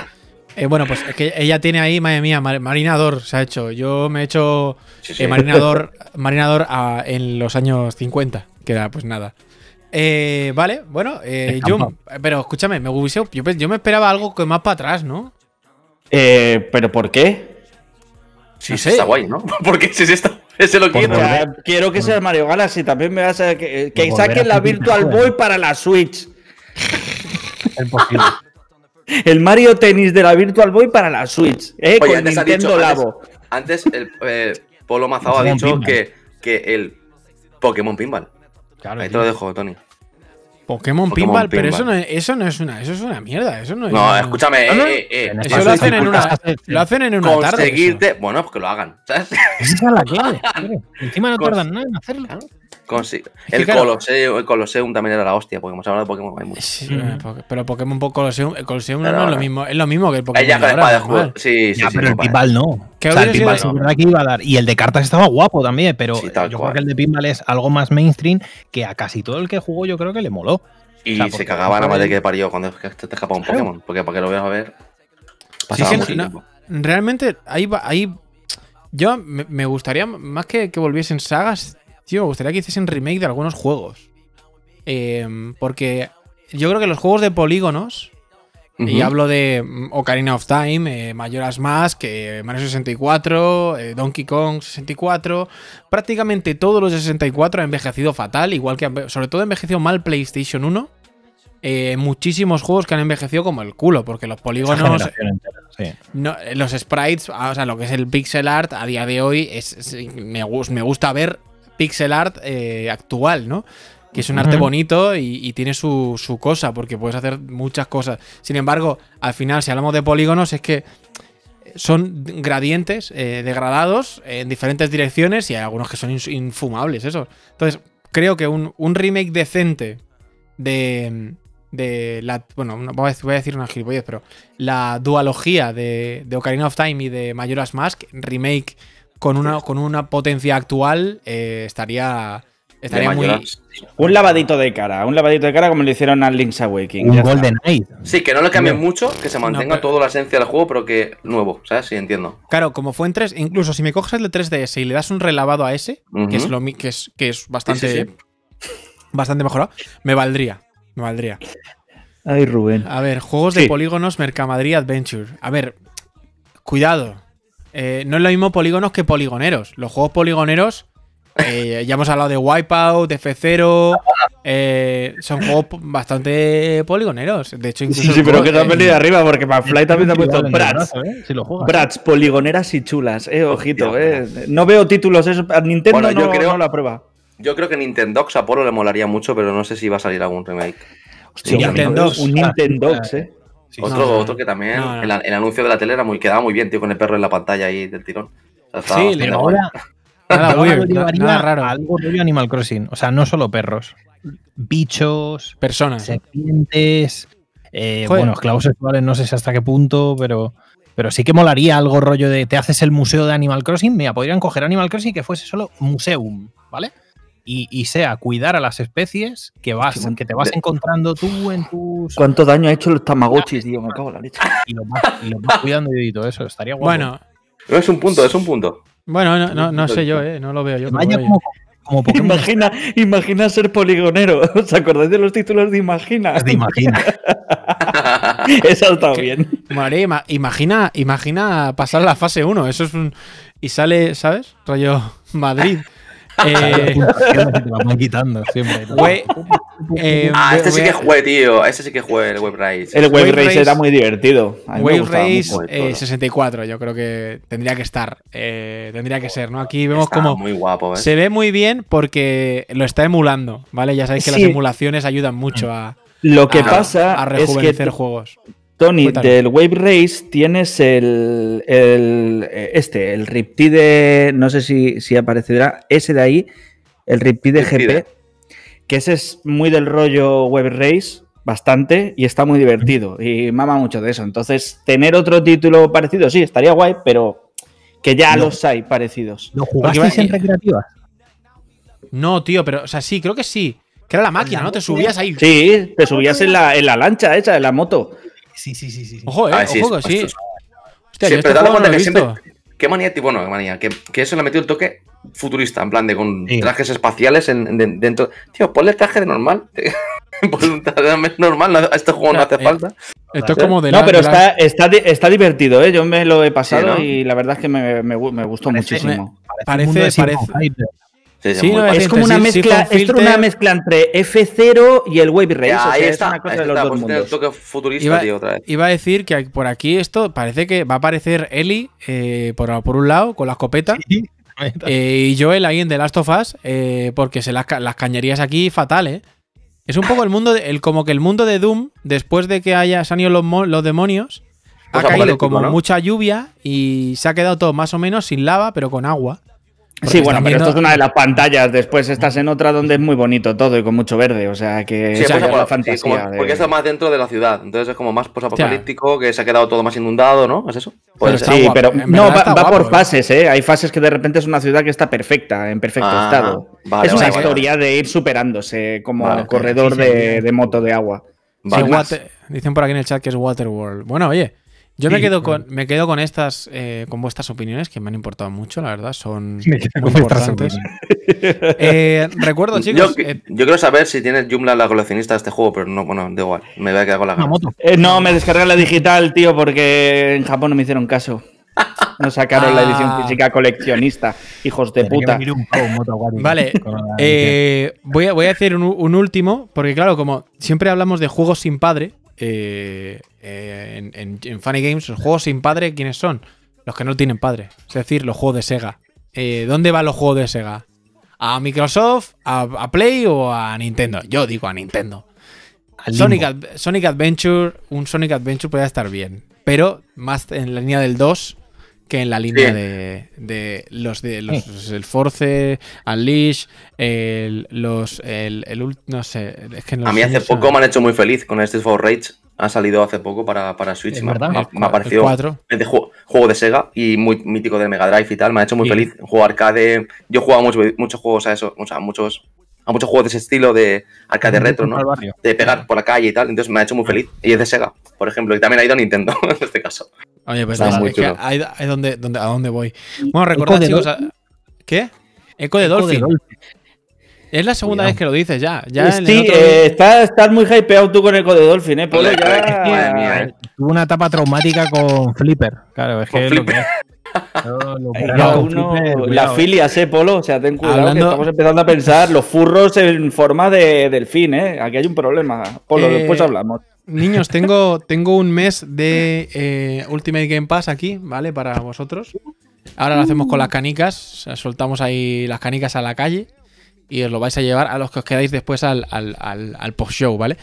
Eh, bueno, pues es que ella tiene ahí, madre mía, marinador se ha hecho. Yo me he hecho eh, marinador, marinador en los años 50, que era pues nada. Eh, vale, bueno, yo, pero escúchame, me yo, yo, me esperaba algo que más para atrás, ¿no? pero ¿por qué? Sí, sí está guay, ¿no? Porque si está, ese lo quiero. quiero que sea Mario Galaxy. También me vas a. Que, que saquen la Virtual Boy para la Switch. Es posible el Mario Tennis de la Virtual Boy para la Switch, ¿eh? con Nintendo Labo. Antes, el eh, Polo Mazao ha dicho que, que, el Pokémon Pinball. Claro, Ahí te lo dejo, Tony. Pokémon, Pinball, pero eso no, es, eso no es una, eso es una mierda, eso no es. No, escúchame, eh, eh, eso lo hacen en una, lo hacen en una Conseguirte, bueno, pues que lo hagan, ¿sabes? Esa es la clave. Encima no tardan nada en hacerlo. El, Colosseum, el Colosseum también era la hostia, porque hemos hablado de Pokémon. Hay sí, pero Pokémon Colosseum, el Colosseum no, es lo mismo, es lo mismo que el Pokémon. Ella ahora, de juego. Sí, sí, ya, pero el Pinball no. ¿Qué o sea, el Pinball es verdad que iba a dar. Y el de cartas estaba guapo también, pero yo creo que el de Pinball es algo más mainstream que a casi todo el que jugó yo creo que le moló. Y se cagaba más de que parió cuando te escapaba un Pokémon, porque para que lo veas a ver. Pasaba mucho tiempo. Realmente, ahí, ahí yo me gustaría más que, que volviesen sagas, Tío, me gustaría que hiciesen remake de algunos juegos. Em, porque yo creo que los juegos de polígonos, y hablo de mm, Ocarina of Time, eh, Mayoras Mask, eh, Mario 64, eh, Donkey Kong 64, prácticamente todos los de 64 han envejecido fatal, igual que sobre todo ha envejecido mal PlayStation 1. Eh, muchísimos juegos que han envejecido como el culo, porque los polígonos. los sprites, ah, o sea, lo que es el pixel art a día de hoy, es, me, me gusta ver pixel art eh, actual, ¿no? Que es un arte bonito y, tiene su, cosa, porque puedes hacer muchas cosas. Sin embargo, al final, si hablamos de polígonos, es que son gradientes eh, degradados en diferentes direcciones y hay algunos que son infumables, eso. Entonces, creo que un, remake decente de, de la. Bueno, voy a decir una gilipollez, pero la dualogía de, de Ocarina of Time y de Majora's Mask, remake con una, con una potencia actual eh, estaría, estaría muy... Un lavadito de cara, un lavadito de cara como le hicieron a Link's Awakening. Un Golden Age. Sí, que no le cambien mucho, que se mantenga toda la esencia del juego, pero que nuevo, ¿sabes? Sí, entiendo. Claro, como fue en 3, incluso si me coges el de 3DS y le das un relavado a ese, que, es lo, que, es, que es bastante, bastante mejorado, me valdría. Me valdría. Ay, Rubén. A ver, juegos de polígonos Mercamadrid Adventure. A ver, cuidado. Eh, no es lo mismo polígonos que poligoneros. Los juegos poligoneros, eh, ya hemos hablado de Wipeout, de F0. Eh, son juegos bastante poligoneros. De hecho, incluso. Sí, sí, pero que te has venido arriba porque McFly también te ha puesto Brats. Si lo juegas. Brats, poligoneras y chulas, eh, ojito, eh. No veo títulos, eso. Nintendo bueno, yo no, creo, no la prueba. Yo creo que Nintendox a Polo le molaría mucho, pero no sé si va a salir algún remake. Hostia, Nintendo, un Nintendox, eh. Sí, otro, no, otro que también, no, el, el, anuncio de la tele era muy, quedaba muy bien, tío, con el perro en la pantalla ahí del tirón. O sea, sí, pero ahora, nada, weird, nada raro. Algo de Animal Crossing. O sea, no solo perros. Bichos, personas, serpientes, eh, bueno, esclavos sexuales, no sé si hasta qué punto, pero, pero sí que molaría algo rollo de te haces el museo de Animal Crossing. Mira, podrían coger Animal Crossing que fuese solo museum, ¿vale? Y, sea cuidar a las especies que vas, que te vas encontrando tú en tus. ¿Cuánto daño ha hecho los tamagotchis, tío? Me cago en la leche. Y lo vas, y vas cuidando y todo eso, estaría guapo. Bueno. Es un punto, es un punto. Bueno, no, no, no sé yo, eh, no lo veo yo. Vaya como, como imagina, imagina ser poligonero. ¿Os acordáis de los títulos de Imagina? De Imagina. Eso está bien. Madre, imagina, imagina pasar la fase 1. Eso es un. Y sale, ¿sabes? Rollo Madrid. Eh, te van quitando siempre. eh, ah, este sí que jugué, tío. Este sí que jugué, el Web Race. El Web, Race, era muy divertido. Wave Race eh, 64, yo creo que tendría que estar. Eh, tendría que ser, ¿no? Aquí vemos como. Muy guapo, ¿eh? Se ve muy bien porque lo está emulando, ¿vale? Ya sabéis que las emulaciones ayudan mucho a. Lo que pasa a rejuvenecer es que juegos. Tony, del Wave Race tienes el, el, este, el Riptide, no sé si, si aparecerá, ese de ahí, el Riptide, GP, que ese es muy del rollo Wave Race, bastante, y está muy divertido, y mama mucho de eso. Entonces, tener otro título parecido, sí, estaría guay, pero que ya los hay parecidos. ¿Lo jugasteis en recreativas? No, tío, pero, o sea, sí, creo que sí. Que era la máquina, ¿no? Te subías ahí. Sí, te subías en la, en la lancha esa, en la moto. Sí, sí, sí, sí. Ojo, eh, ah, sí, ojo, sí. Hostia, siempre dado cuenta que siempre. Qué manía, bueno, qué manía, que, que, eso le ha metido el toque futurista, en plan de con trajes espaciales en, de, dentro. Tío, ponle traje de normal. un traje normal, a este juego no hace eh, falta. Esto es como de No, pero está, está, está, divertido, ¿eh? Yo me lo he pasado ¿Sí, no? y la verdad es que me, me, me gustó parece, muchísimo. Parece, parece, Sí, sí, no, es como una mezcla, es una mezcla entre F0 y el Wave Race. Ya, o sea, ahí está, es una cosa de los está, dos mundos. El toque futurista, iba, tío, otra vez. iba, a decir que por aquí esto parece que va a aparecer Eli eh, por, por, un lado con la escopeta eh, y Joel ahí en The Last of Us eh, porque se las, las, cañerías aquí fatal, ¿eh? Es un poco el mundo, de, el, como que el mundo de Doom, después de que haya salido los, los demonios, pues ha caído como ¿no? mucha lluvia y se ha quedado todo más o menos sin lava, pero con agua. Porque sí, bueno, pero viendo... esto es una de las pantallas. Después estás en otra donde es muy bonito todo y con mucho verde. O sea que sí, sea, la fantasía. Sí, como, de... Porque está más dentro de la ciudad. Entonces es como más posapocalíptico, que se ha quedado todo más inundado, ¿no? ¿Es eso? Pero sí, guapo. pero no, va, va por fases, ¿eh? Hay fases que de repente es una ciudad que está perfecta, en perfecto ah, estado. Vale, es una vale, historia vale. de ir superándose como corredor de, de, moto de agua. Water, dicen por aquí en el chat que es Waterworld. Bueno, oye. Yo sí, me quedo con, me quedo con estas, eh, con vuestras opiniones que me han importado mucho, la verdad, son muy importantes. eh, recuerdo, chicos. Yo, eh, yo, quiero saber si tienes Joomla la coleccionista de este juego, pero no, bueno, da igual, me voy a quedar con la gana. Eh, no, me descargué la digital, tío, porque en Japón no me hicieron caso. No sacaron ah. la edición física coleccionista, hijos de puta. Vale, eh, voy, a, voy a hacer un, un último, porque claro, como siempre hablamos de juegos sin padre, eh, eh, en, en, en, Funny Games, los juegos sin padre, ¿quiénes son? Los que no tienen padre. Es decir, los juegos de Sega. Eh, ¿Dónde van los juegos de Sega? ¿A Microsoft, a, a, Play o a Nintendo? Yo digo a Nintendo. Sonic, Sonic, Adventure, un Sonic Adventure puede estar bien, pero más en la línea del 2 que en la línea sí. de, de, los de los, sí. el Force, Unleash, el, los el, el, no sé, es que no a mí hace poco a... me han hecho muy feliz con este for Rage. Ha salido hace poco para, para Switch. Me, me, me, ha parecido de juego, juego, de Sega y muy mítico de Mega Drive y tal. Me ha hecho muy sí. feliz. Un juego arcade. Yo he jugado mucho, muchos juegos a eso. O sea, muchos a muchos juegos de ese estilo de arcade de retro, ¿no? De pegar por la calle y tal. Entonces me ha hecho muy feliz. Y es de Sega, por ejemplo. Y también ha ido a Nintendo en este caso. Oye, pues es que hay, hay donde, donde, a dónde voy. Bueno, recordad, chicos. A... ¿Qué? Eco de Eco Dolphin. De Dolphin. Es la segunda vez que lo dices ya. ya sí, eh, estás, muy hypeado tú con el de Dolphin, ¿eh? Polo, ya... Eh, Tuve una etapa traumática con Flipper. Claro, es que es lo que las filias, eh, Polo. O sea, ten cuidado que estamos empezando a pensar los furros en forma de delfín, ¿eh? Aquí hay un problema. Polo, eh, después hablamos. Niños, tengo, tengo un mes de eh, Ultimate Game Pass aquí, ¿vale? Para vosotros. Ahora lo hacemos con las canicas. soltamos ahí las canicas a la calle y os lo vais a llevar a los que os quedáis después al, al post-show, ¿vale?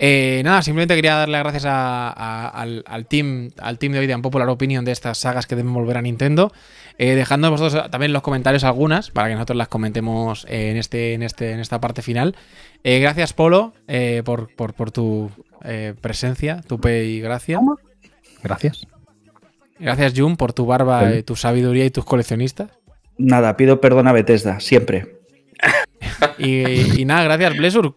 Eh, nada, simplemente quería darle gracias al, team, al team de hoy de Unpopular Opinion de estas sagas que deben volver a Nintendo. Eh, dejando vosotros también los comentarios algunas para que nosotros las comentemos en, este, en, este, en esta parte final. Eh, gracias, Polo, por, tu presencia, tu pe y gracia. Gracias. Gracias, Jun, por tu barba, tu sabiduría y tus coleccionistas. Nada, pido perdón a Bethesda, siempre. y, nada, gracias, Blessur,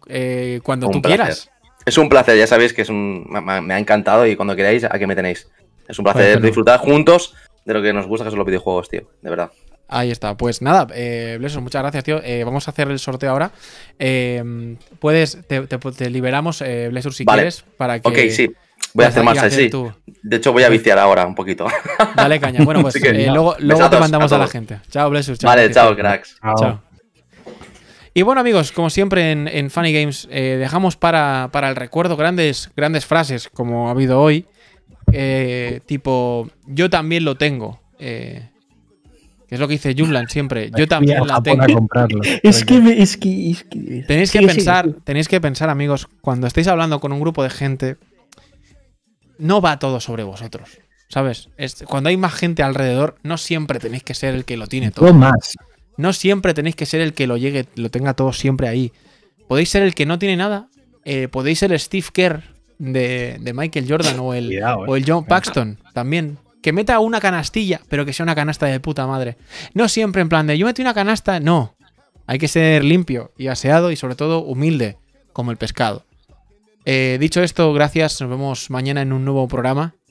cuando tú quieras. Es un placer, ya sabéis que es un, me ha encantado y cuando queráis, aquí me tenéis. Es un placer disfrutar juntos de lo que nos gusta, que son los videojuegos, tío, de verdad. Ahí está. Pues nada, eh, muchas gracias, tío. Eh, vamos a hacer el sorteo ahora. Eh, puedes, te, liberamos, eh, si quieres, para que. Ok, sí. Voy a hacer más así. De hecho, voy a viciar ahora un poquito. Dale caña. Bueno, pues eh, luego, luego te mandamos a, la gente. Chao, Blessur. vale, chao, cracks. chao. Y bueno, amigos, como siempre en, Funny Games, eh, dejamos para, el recuerdo grandes, grandes frases, como ha habido hoy. Eh, tipo, yo también lo tengo. Eh, es lo que dice Jumland siempre. Yo también la tengo. es, que, es, que, Tenéis que pensar, tenéis que pensar, amigos, cuando estéis hablando con un grupo de gente, no va todo sobre vosotros. ¿Sabes? cuando hay más gente alrededor, no siempre tenéis que ser el que lo tiene todo. más. No siempre tenéis que ser el que lo llegue, lo tenga todo siempre ahí. Podéis ser el que no tiene nada. Eh, podéis ser el Steve Kerr de, Michael Jordan o el, eh. o el John Paxton también. Que meta una canastilla, pero que sea una canasta de puta madre. No siempre en plan de yo metí una canasta, no. Hay que ser limpio y aseado y sobre todo humilde, como el pescado. Eh, dicho esto, gracias. Nos vemos mañana en un nuevo programa.